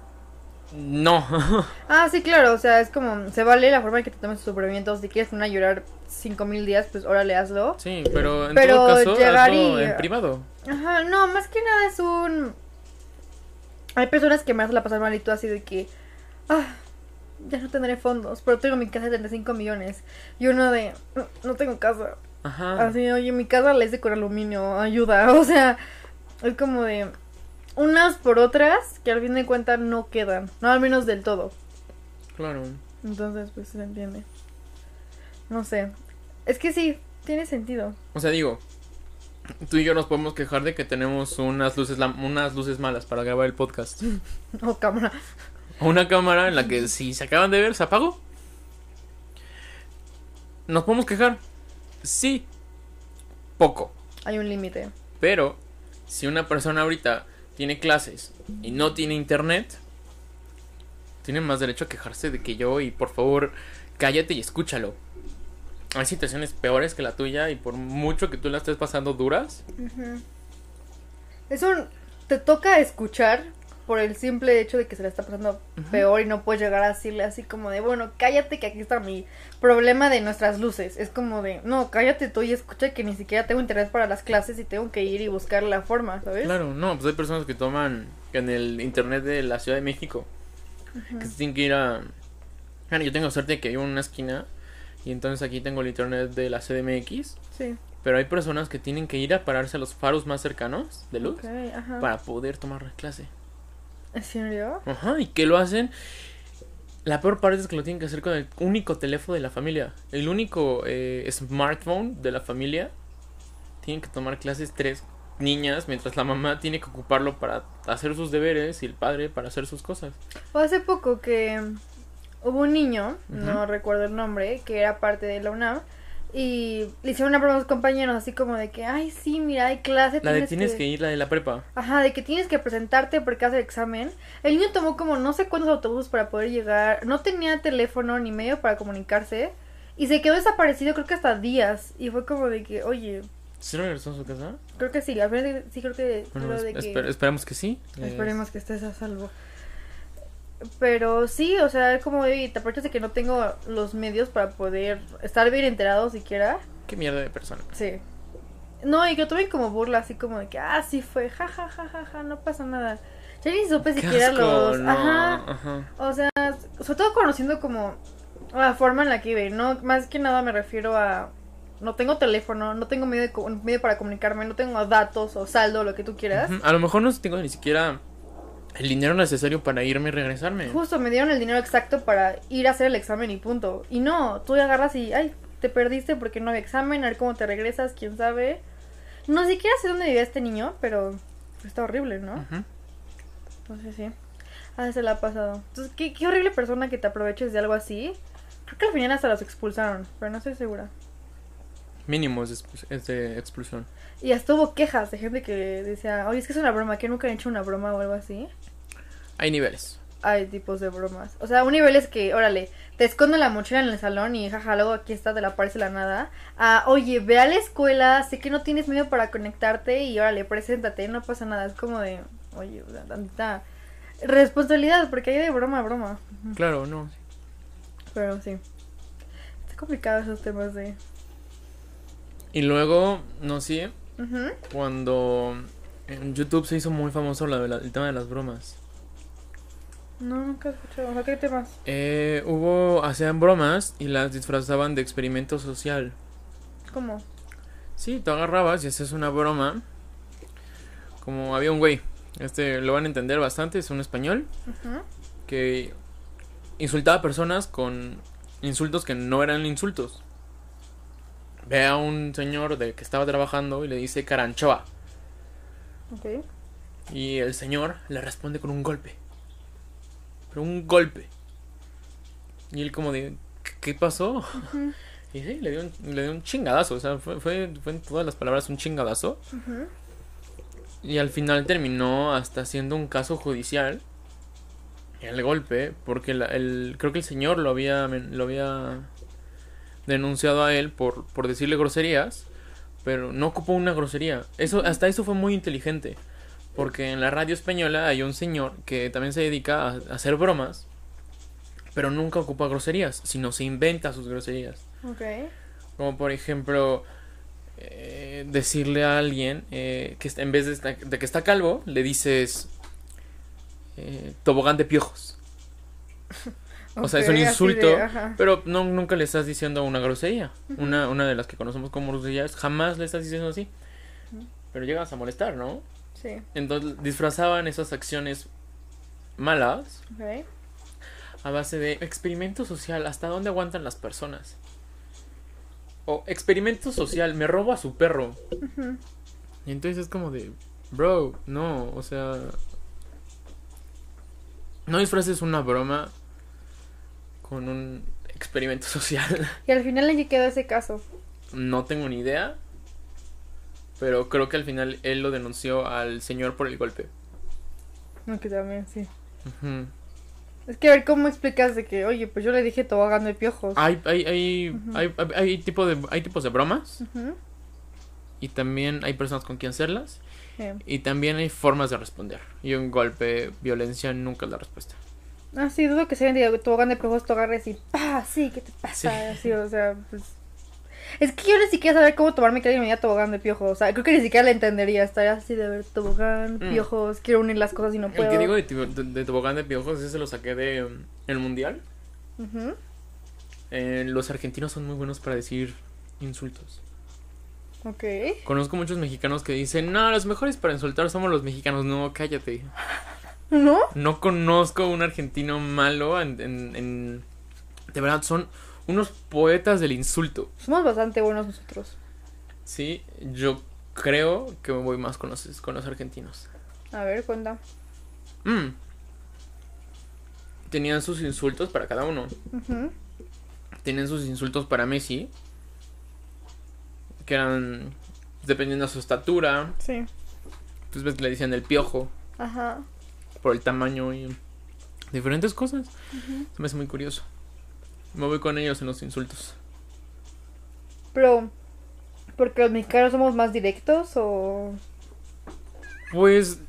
No. *laughs* Ah, sí, claro, o sea, es como, se vale la forma en que te tomes tus suplementos. Si quieres poner a llorar cinco mil días, pues órale, hazlo. sí, pero en Pero todo caso, hazlo y- en privado. Ajá, no, más que nada es un... Hay personas que me hacen la pasar mal y tú así de que... Ah, ya no tendré fondos, pero tengo mi casa de 35 millones. Y uno de... "No, No tengo casa. Ajá. Así, oye, mi casa la hice con aluminio, ayuda. *laughs* O sea, es como de... Unas por otras que al fin de cuentas no quedan. No al menos del todo. Claro. Entonces, pues se entiende. No sé. Es que sí, tiene sentido. O sea, digo, tú y yo nos podemos quejar de que tenemos unas luces, unas luces malas para grabar el podcast. *laughs* Oh, cámara. O una cámara en la que si se acaban de ver, se apagó. Nos podemos quejar. Sí. Poco. Hay un límite. Pero si una persona ahorita tiene clases y no tiene internet, tiene más derecho a quejarse de que yo y por favor cállate y escúchalo. Hay situaciones peores que la tuya y por mucho que tú la estés pasando duras, Es un... Te toca escuchar por el simple hecho de que se le está pasando peor y no puedes llegar a decirle así como de, bueno, cállate que aquí está mi problema de nuestras luces. Es como de, no, cállate tú y escucha que ni siquiera tengo interés para las clases y tengo que ir y buscar la forma, ¿sabes? Claro, no, pues hay personas que toman en el internet de la Ciudad de México que se tienen que ir a. Bueno, yo tengo suerte de que en una esquina y entonces aquí tengo el internet de la CDMX, Sí. pero hay personas que tienen que ir a pararse a los faros más cercanos de luz ajá. para poder tomar la clase. ¿En serio? Ajá, y que lo hacen. La peor parte es que lo tienen que hacer con el único teléfono de la familia, el único eh, smartphone de la familia. Tienen que tomar clases tres niñas mientras la mamá tiene que ocuparlo para hacer sus deberes y el padre para hacer sus cosas. O hace poco que hubo un niño, no recuerdo el nombre, que era parte de la UNAM. Y le hicieron una broma a sus compañeros, así como de que, ay, sí, mira, hay clase. La de tienes que ir, la de la prepa. Ajá, de que tienes que presentarte porque hace el examen. El niño tomó como no sé cuántos autobuses para poder llegar. No tenía teléfono ni medio para comunicarse. Y se quedó desaparecido creo que hasta días. Y fue como de que, oye, ¿Sí regresó a su casa? creo que sí. Al final sí creo que... Bueno, lo de es- que esper- esperamos que sí. Esperemos que estés a salvo. Pero sí, o sea, es como de, te aprovechas de que no tengo los medios para poder estar bien enterado siquiera. Qué mierda de persona. Sí. No, y que tomen como burla, así como de que, ah, sí fue, ja, ja, ja, ja, ja, no pasa nada. Ya ni supe siquiera los... no, Ajá. ajá. O sea, sobre todo conociendo como la forma en la que vive, ¿no? Más que nada me refiero a... No tengo teléfono, no tengo medio, de medio para comunicarme, no tengo datos o saldo, lo que tú quieras. A lo mejor no tengo ni siquiera el dinero necesario para irme y regresarme. Justo me dieron el dinero exacto para ir a hacer el examen y punto. Y no, tú agarras y, ay, te perdiste porque no había examen, a ver cómo te regresas, quién sabe. No siquiera sé dónde vivía este niño, pero está horrible, ¿no? Ujú. Entonces sí. Ah, se la ha pasado. Entonces, ¿qué, qué horrible persona que te aproveches de algo así. Creo que al final hasta los expulsaron, pero no estoy segura. Mínimo es de, es de expulsión. Y hasta hubo quejas de gente que decía, oye, es que es una broma, que nunca han hecho una broma o algo así. Hay niveles. Hay tipos de bromas. O sea, un nivel es que, órale, te escondo la mochila en el salón y jaja, luego aquí está, te la aparece la nada. Ah, oye, ve a la escuela, sé que no tienes medio para conectarte y órale, preséntate, no pasa nada. Es como de, oye, tantita responsabilidad, porque hay de broma a broma. Claro, no. Pero sí. Está complicado esos temas de. Y luego, no sé, cuando en YouTube se hizo muy famoso la el tema de las bromas. No, nunca he escuchado. Sea, ¿qué temas? Eh, hubo, hacían bromas y las disfrazaban de experimento social. ¿Cómo? Sí, tú agarrabas y haces una broma. Como había un güey, este lo van a entender bastante, es un español, que insultaba a personas con insultos que no eran insultos. Ve a un señor de que estaba trabajando y le dice caranchoa. Ok. Y el señor le responde con un golpe. Pero un golpe. Y él como de, ¿qué- ¿qué pasó? *laughs* Y sí, le dio un, le dio un chingadazo. O sea, fue, fue, fue en todas las palabras un chingadazo. Y al final terminó hasta haciendo un caso judicial. El golpe, porque la- el, creo que el señor lo había, lo había denunciado a él por, por decirle groserías, pero no ocupó una grosería. Eso, hasta eso fue muy inteligente, Porque en la radio española hay un señor que también se dedica a, a hacer bromas, pero nunca ocupa groserías, sino se inventa sus groserías. Como por ejemplo, eh, decirle a alguien eh, que en vez de, esta- de que está calvo, le dices eh, tobogán de piojos. *laughs* O sea, es un insulto, de, pero no, nunca le estás diciendo una grosería. una, una de las que conocemos como groserías, jamás le estás diciendo así. Pero llegas a molestar, ¿no? Sí. Entonces disfrazaban esas acciones malas a base de experimento social, ¿hasta dónde aguantan las personas? O experimento social, me robo a su perro. Y entonces es como de, bro, no, o sea, no disfraces una broma con un experimento *laughs* social. Y al final en qué quedó ese caso. No tengo ni idea, pero creo que al final él lo denunció al señor por el golpe. No, que también, sí. Es que a ver cómo explicas de que, oye, pues yo le dije tobogán de piojos. Hay, hay, hay, Ujú. hay, hay, hay tipo de, hay tipos de bromas y también hay personas con quien hacerlas. Y también hay formas de responder. Y un golpe, violencia, nunca es la respuesta. Ah, sí, dudo que se ven de tobogán de piojos, tú agarres y ¡pah! Sí, ¿qué te pasa? Sí. Así, o sea, pues... Es que yo ni siquiera saber cómo tomarme que alguien me diga tobogán de piojos. O sea, creo que ni siquiera le entendería. Estaría así de ver tobogán, Mm. piojos, quiero unir las cosas y no puedo. El que digo de, tibo- de- de tobogán de piojos, ese lo saqué de um, el mundial. Eh, los argentinos son muy buenos para decir insultos. Ok. Conozco muchos mexicanos que dicen, no, los mejores para insultar somos los mexicanos. No, cállate. *laughs* ¿No? No conozco un argentino malo en, en- en- De verdad, son unos poetas del insulto. Somos bastante buenos nosotros. Sí, yo creo que me voy más con los, con los argentinos. A ver, cuenta. Mm. Tenían sus insultos para cada uno. Tenían sus insultos para Messi. Que eran. Dependiendo de su estatura. Sí. Pues ves que le decían el piojo. Ajá. Por el tamaño y. Diferentes cosas. Se me hace muy curioso. Me voy con ellos en los insultos. Pero, ¿porque los mexicanos somos más directos o...? Pues.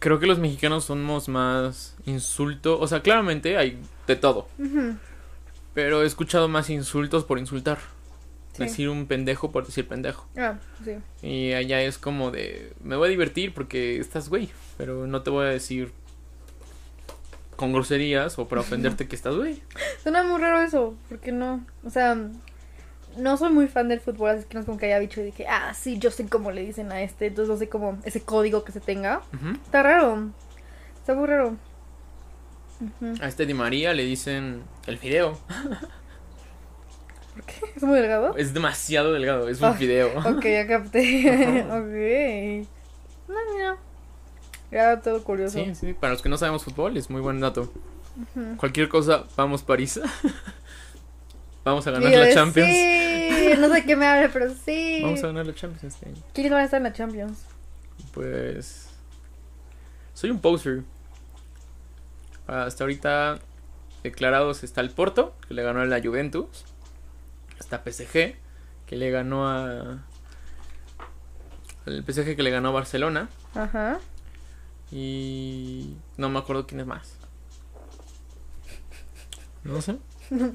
Creo que los mexicanos somos más insulto. O sea, claramente hay de todo. Pero he escuchado más insultos por insultar. Sí. Decir un pendejo por decir pendejo. Ah, sí. Y allá es como de, me voy a divertir porque estás güey, pero no te voy a decir con groserías o para ofenderte que estás güey. Suena muy raro eso, porque no, o sea, no soy muy fan del fútbol, así que no es como que haya dicho y dije, ah, sí, yo sé cómo le dicen a este, entonces no sé cómo ese código que se tenga. Está raro, está muy raro. A este Di María le dicen el fideo. ¿Por qué? ¿Es muy delgado? Es demasiado delgado, es un Ah, fideo. Ok, ya capté. *laughs* Ok. No, mira. Era todo curioso. Sí, sí, para los que no sabemos fútbol es muy buen dato. Cualquier cosa, vamos París. *laughs* vamos a ganar la Champions. Sí, no sé qué me hable, pero sí. Vamos a ganar la Champions este año. ¿Quiénes van a estar en la Champions? Pues. Soy un poser. Hasta ahorita declarados está el Porto, que le ganó a la Juventus. Está PSG, que le ganó a. El PSG que le ganó a Barcelona. Ajá. Y. No me acuerdo quién es más. No sé.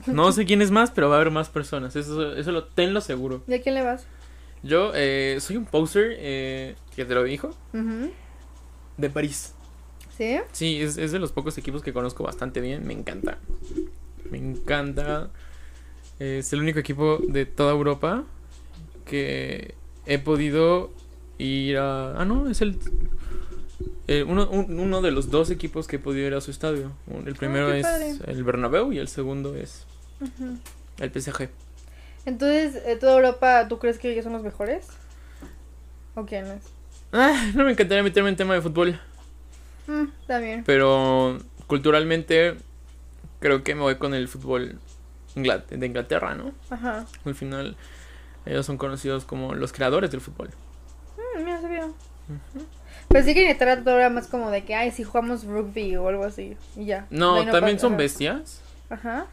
No sé quién es más, pero va a haber más personas. Eso, eso lo tenlo seguro. ¿Y a quién le vas? Yo eh, soy un poser, eh, que te lo dijo, de París. ¿Sí? Sí, es, es de los pocos equipos que conozco bastante bien. Me encanta. Me encanta. Es el único equipo de toda Europa que he podido ir a... Ah, no, es el... eh, uno, un- uno de los dos equipos que he podido ir a su estadio. El primero Ah, qué es padre. el Bernabéu y el segundo es el PSG. Entonces, ¿de toda Europa tú crees que ellos son los mejores? ¿O quiénes? Ah, no me encantaría meterme en tema de fútbol. Mm, también. Pero culturalmente creo que me voy con el fútbol de Inglaterra, ¿no? Ajá. Al final ellos son conocidos como los creadores del fútbol. Mm, mira, sabía. Pero sí que en todo era más como de que, ay, si jugamos rugby o algo así. Y ya. No, también pasa- son bestias, Ajá.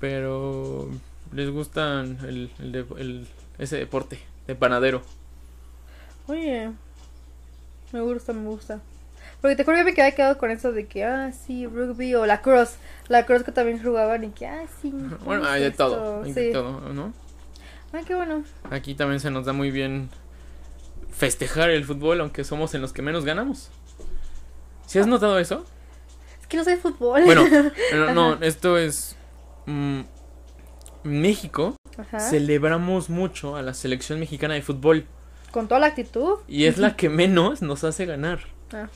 pero les gustan el, el ese deporte de panadero. Oye. Me gusta, me gusta. Porque te acuerdo que me había quedado con eso de que, ah, sí, rugby o la cross. La cross que también jugaban y que, ah, sí. Bueno, ¿cómo hay de todo, hay Sí. de todo, ¿no? Ay, qué bueno. Aquí también se nos da muy bien festejar el fútbol, aunque somos en los que menos ganamos. ¿Sí has notado eso? Es que no sé fútbol. Bueno, *laughs* no, no, esto es... mm, México Ajá. celebramos mucho a la selección mexicana de fútbol Con toda la actitud. y es la *laughs* que menos nos hace ganar. Ah.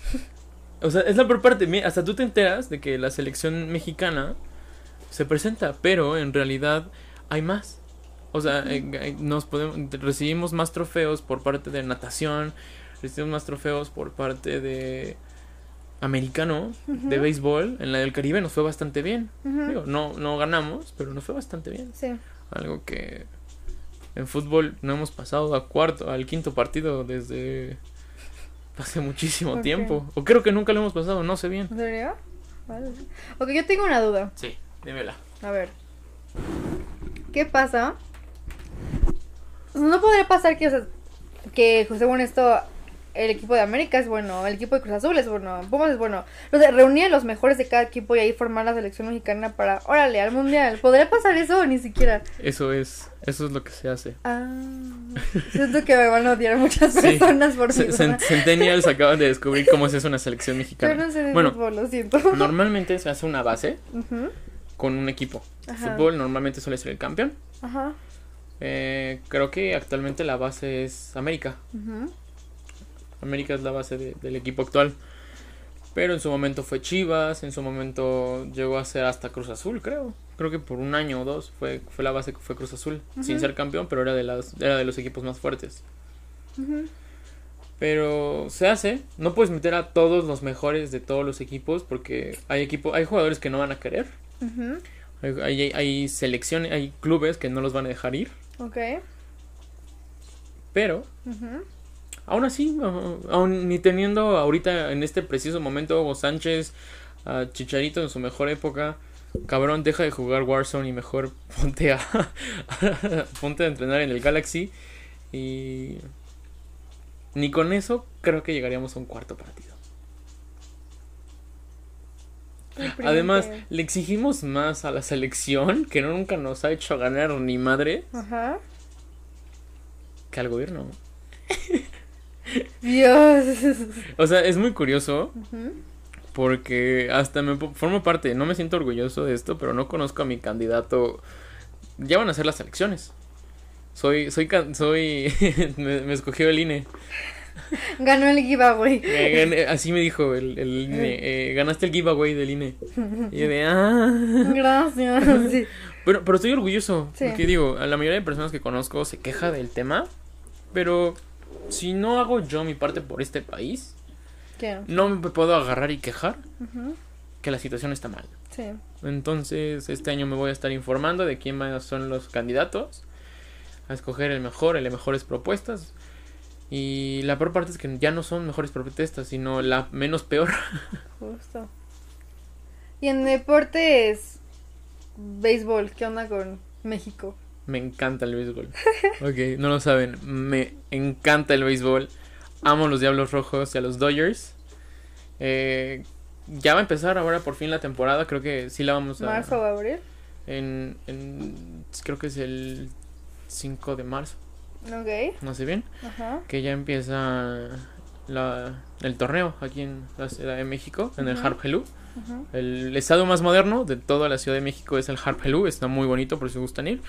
O sea, es la peor parte. Hasta tú te enteras de que la selección mexicana se presenta, pero en realidad hay más. O sea, eh, eh, nos podemos, recibimos más trofeos por parte de natación, recibimos más trofeos por parte de americano, de béisbol. En la del Caribe nos fue bastante bien. Digo, no, no ganamos, pero nos fue bastante bien. Sí. Algo que en fútbol no hemos pasado a cuarto, al quinto partido desde hace muchísimo tiempo. O creo que nunca lo hemos pasado, no sé bien. ¿En serio? Vale. Ok, yo tengo una duda. Sí, dímela. A ver. ¿Qué pasa? No podría pasar que, o sea, que según esto, el equipo de América es bueno, el equipo de Cruz Azul es bueno, Pumas es bueno. O sea, reunir a los mejores de cada equipo y ahí formar la selección mexicana para, órale, al mundial. ¿Podría pasar eso o ni siquiera? Eso es, eso es lo que se hace. Ah, siento que me van a odiar muchas Sí. personas por mi Centennials acaban de descubrir cómo se hace una selección Yo mexicana. no sé de Bueno, fútbol, lo siento. Normalmente se hace una base con un equipo. Fútbol normalmente suele ser el campeón. Ajá. Eh, creo que actualmente la base es América. América es la base de- del equipo actual. Pero en su momento fue Chivas, en su momento llegó a ser hasta Cruz Azul, creo. Creo que por un año o dos fue, fue la base que fue Cruz Azul. Sin ser campeón, pero era de, las, era de los equipos más fuertes. Pero se hace. No puedes meter a todos los mejores de todos los equipos porque hay equipo, hay jugadores que no van a querer. Ujú. Hay, hay, hay selecciones, hay clubes que no los van a dejar ir. Ok. Pero Ujú. Aún así, uh, aún ni teniendo ahorita en este preciso momento Hugo Sánchez, a Chicharito en su mejor época, cabrón, deja de jugar Warzone y mejor *laughs* ponte a *laughs* ponte a entrenar en el Galaxy y ni con eso creo que llegaríamos a un cuarto partido. *laughs* Además, le exigimos más a la selección que no nunca nos ha hecho ganar ni madre Ajá. que al gobierno. Dios. O sea, es muy curioso. Porque hasta me formo parte, no me siento orgulloso de esto, pero no conozco a mi candidato. Ya van a ser las elecciones. Soy, soy, soy, *laughs* me, me escogió el INE. *laughs* Ganó el giveaway. Gané- así me dijo el, el INE. eh, ganaste el giveaway del INE. Y yo de, *laughs* ah. Gracias. *laughs* Sí. Pero, pero estoy orgulloso. Sí. Porque digo, a la mayoría de personas que conozco se queja del tema. Pero si no hago yo mi parte por este país, ¿Qué? no me puedo agarrar y quejar que la situación está mal. Sí. Entonces, este año me voy a estar informando de quién más son los candidatos. A escoger el mejor, el de mejores propuestas. Y la peor parte es que ya no son mejores propuestas, sino la menos peor. *laughs* Justo. Y en deportes, béisbol, ¿qué onda con México? Me encanta el béisbol. *laughs* Ok, no lo saben. Me encanta el béisbol. Amo los Diablos Rojos y a los Dodgers. Eh, ya va a empezar ahora por fin la temporada. Creo que sí la vamos a... ¿Marzo o abril? En, en- creo que es el 5 de marzo. Ok. No sé bien. Ajá. que ya empieza la, el torneo aquí en la Ciudad de México, en el. Harp Helú. El estadio más moderno de toda la Ciudad de México es el Harp Helú, está muy bonito por si gustan ir.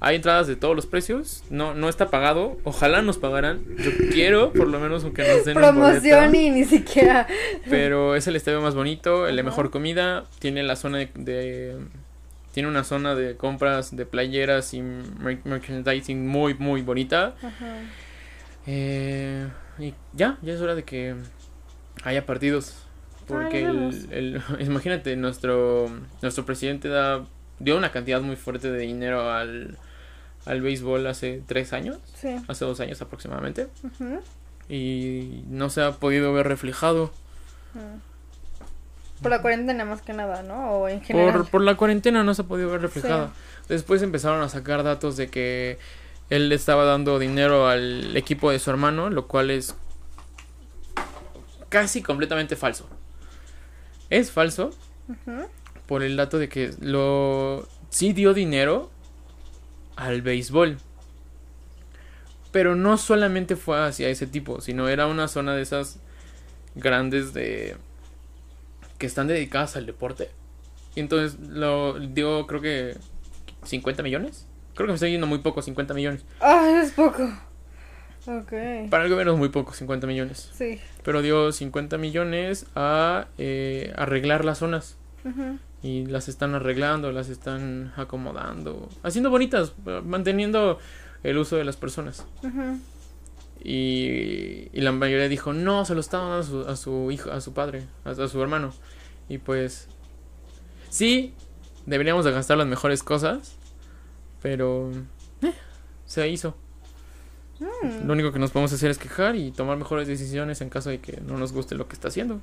Hay entradas de todos los precios, no, no está pagado, ojalá nos pagaran. Yo quiero, por lo menos, aunque nos den Promoción y ni siquiera. Pero es el estadio más bonito, el de Ajá. mejor comida, tiene la zona de, de- tiene una zona de compras de playeras y mer- merchandising muy muy bonita. Ajá. Eh, y ya, ya es hora de que haya partidos. Porque Ah, el, *laughs* imagínate, nuestro, nuestro presidente da, dio una cantidad muy fuerte de dinero al, al béisbol hace tres años, Sí. hace dos años aproximadamente, Ujú. y no se ha podido ver reflejado. Mm. Por la cuarentena más que nada, ¿no? O en general. Por, por la cuarentena no se ha podido ver reflejado. Después empezaron a sacar datos de que él le estaba dando dinero al equipo de su hermano, lo cual es casi completamente falso. Es falso por el dato de que lo sí dio dinero al béisbol. Pero no solamente fue hacia ese tipo, sino era una zona de esas grandes de que están dedicadas al deporte. Y entonces lo dio creo que 50 millones. Creo que me estoy yendo muy poco, 50 millones. Ah, es poco. Ok. Para el gobierno es muy poco, 50 millones. Sí. Pero dio 50 millones a eh, arreglar las zonas. Ujú. Y las están arreglando, las están acomodando, haciendo bonitas, manteniendo el uso de las personas. Ujú. Y, y la mayoría dijo, no, se lo está dando a su, a su hijo, a su padre, a, a su hermano. Y pues, sí, deberíamos de gastar las mejores cosas, pero eh, se hizo. Mm. Lo único que nos podemos hacer es quejar y tomar mejores decisiones en caso de que no nos guste lo que está haciendo.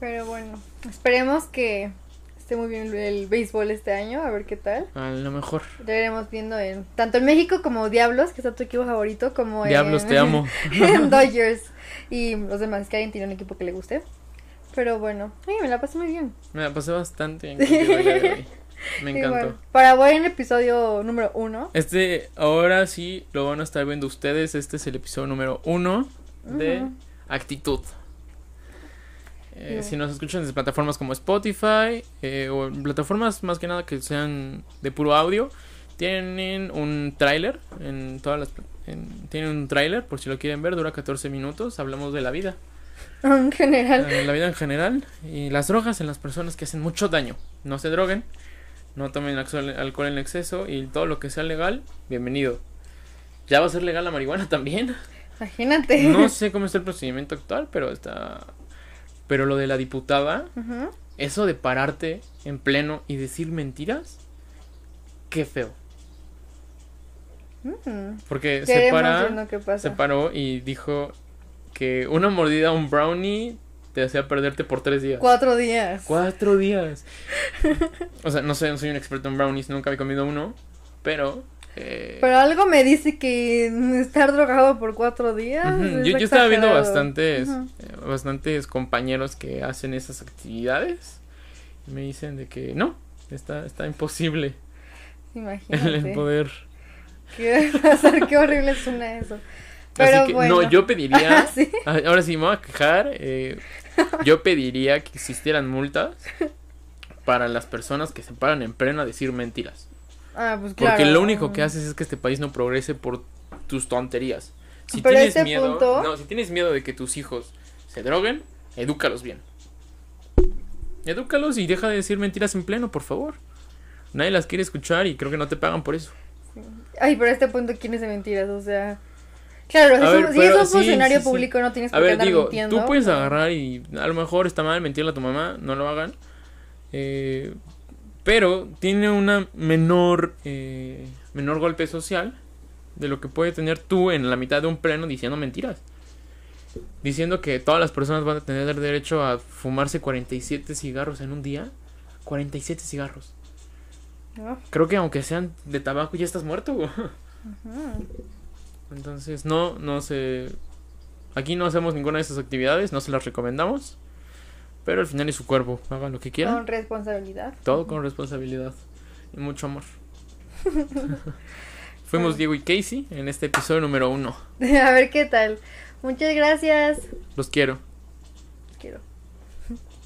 Pero bueno, esperemos que esté muy bien el béisbol este año, a ver qué tal. A lo mejor. Ya iremos viendo en tanto en México como Diablos, que es tu equipo favorito, como Diablos, en, te amo. *laughs* en Dodgers y los demás, que alguien tiene un equipo que le guste. Pero bueno, ay, me la pasé muy bien. Me la pasé bastante bien contigo hoy. *laughs* Me encantó. para buen episodio número uno. Este, ahora sí lo van a estar viendo ustedes. Este es el episodio número uno de. Actitud. Eh, si nos escuchan desde plataformas como Spotify eh, o plataformas más que nada que sean de puro audio, tienen un tráiler en todas las en- tienen un tráiler por si lo quieren ver, dura 14 minutos, hablamos de la vida, *laughs* En general. eh, la vida en general y las drogas en las personas que hacen mucho daño. No se droguen, no tomen alcohol en exceso y todo lo que sea legal, bienvenido. Ya va a ser legal la marihuana también. Imagínate. No *laughs* sé cómo está el procedimiento actual, pero está. Pero lo de la diputada, eso de pararte en pleno y decir mentiras, qué feo. Porque se para, se paró y dijo que una mordida a un brownie te hacía perderte por tres días. Cuatro días. Cuatro días. *laughs* o sea, no sé, no soy un experto en brownies, nunca había comido uno, pero. Eh, Pero algo me dice que estar drogado por cuatro días. Es Yo, yo estaba viendo bastantes, eh, bastantes compañeros que hacen esas actividades y me dicen de que no, está, está imposible el, Imagínate. poder. *laughs* ¿Qué pasar? Qué horrible suena eso. Pero Así que bueno. no, yo pediría, *laughs* Sí. ah, ahora sí me voy a quejar, eh, yo pediría que existieran multas para las personas que se paran en pleno a decir mentiras. Ah, pues Porque claro. lo único que haces es que este país no progrese por tus tonterías. Si Pero tienes este miedo, punto- no, si tienes miedo de que tus hijos se droguen, edúcalos bien. Edúcalos y deja de decir mentiras en pleno, por favor. Nadie las quiere escuchar y creo que no te pagan por eso. Ay, pero a este punto, ¿quién es de mentiras? O sea. Claro, si, ver, un- si es un sí, funcionario sí, sí. público, no tienes por qué andar digo, mintiendo. tú puedes agarrar y a lo mejor está mal mentirle a tu mamá, no lo hagan. Eh, pero tiene una menor, eh, menor golpe social de lo que puede tener tú en la mitad de un pleno diciendo mentiras. Diciendo que todas las personas van a tener derecho a fumarse 47 cigarros en un día. 47 cigarros. No. Creo que aunque sean de tabaco ya estás muerto. Entonces, no, no se. Aquí no hacemos ninguna de esas actividades, no se las recomendamos. Pero al final es su cuerpo, hagan lo que quieran. Con responsabilidad. Todo con responsabilidad y mucho amor. *laughs* Fuimos Diego y Casey en este episodio número uno. *laughs* A ver qué tal. Muchas gracias. Los quiero.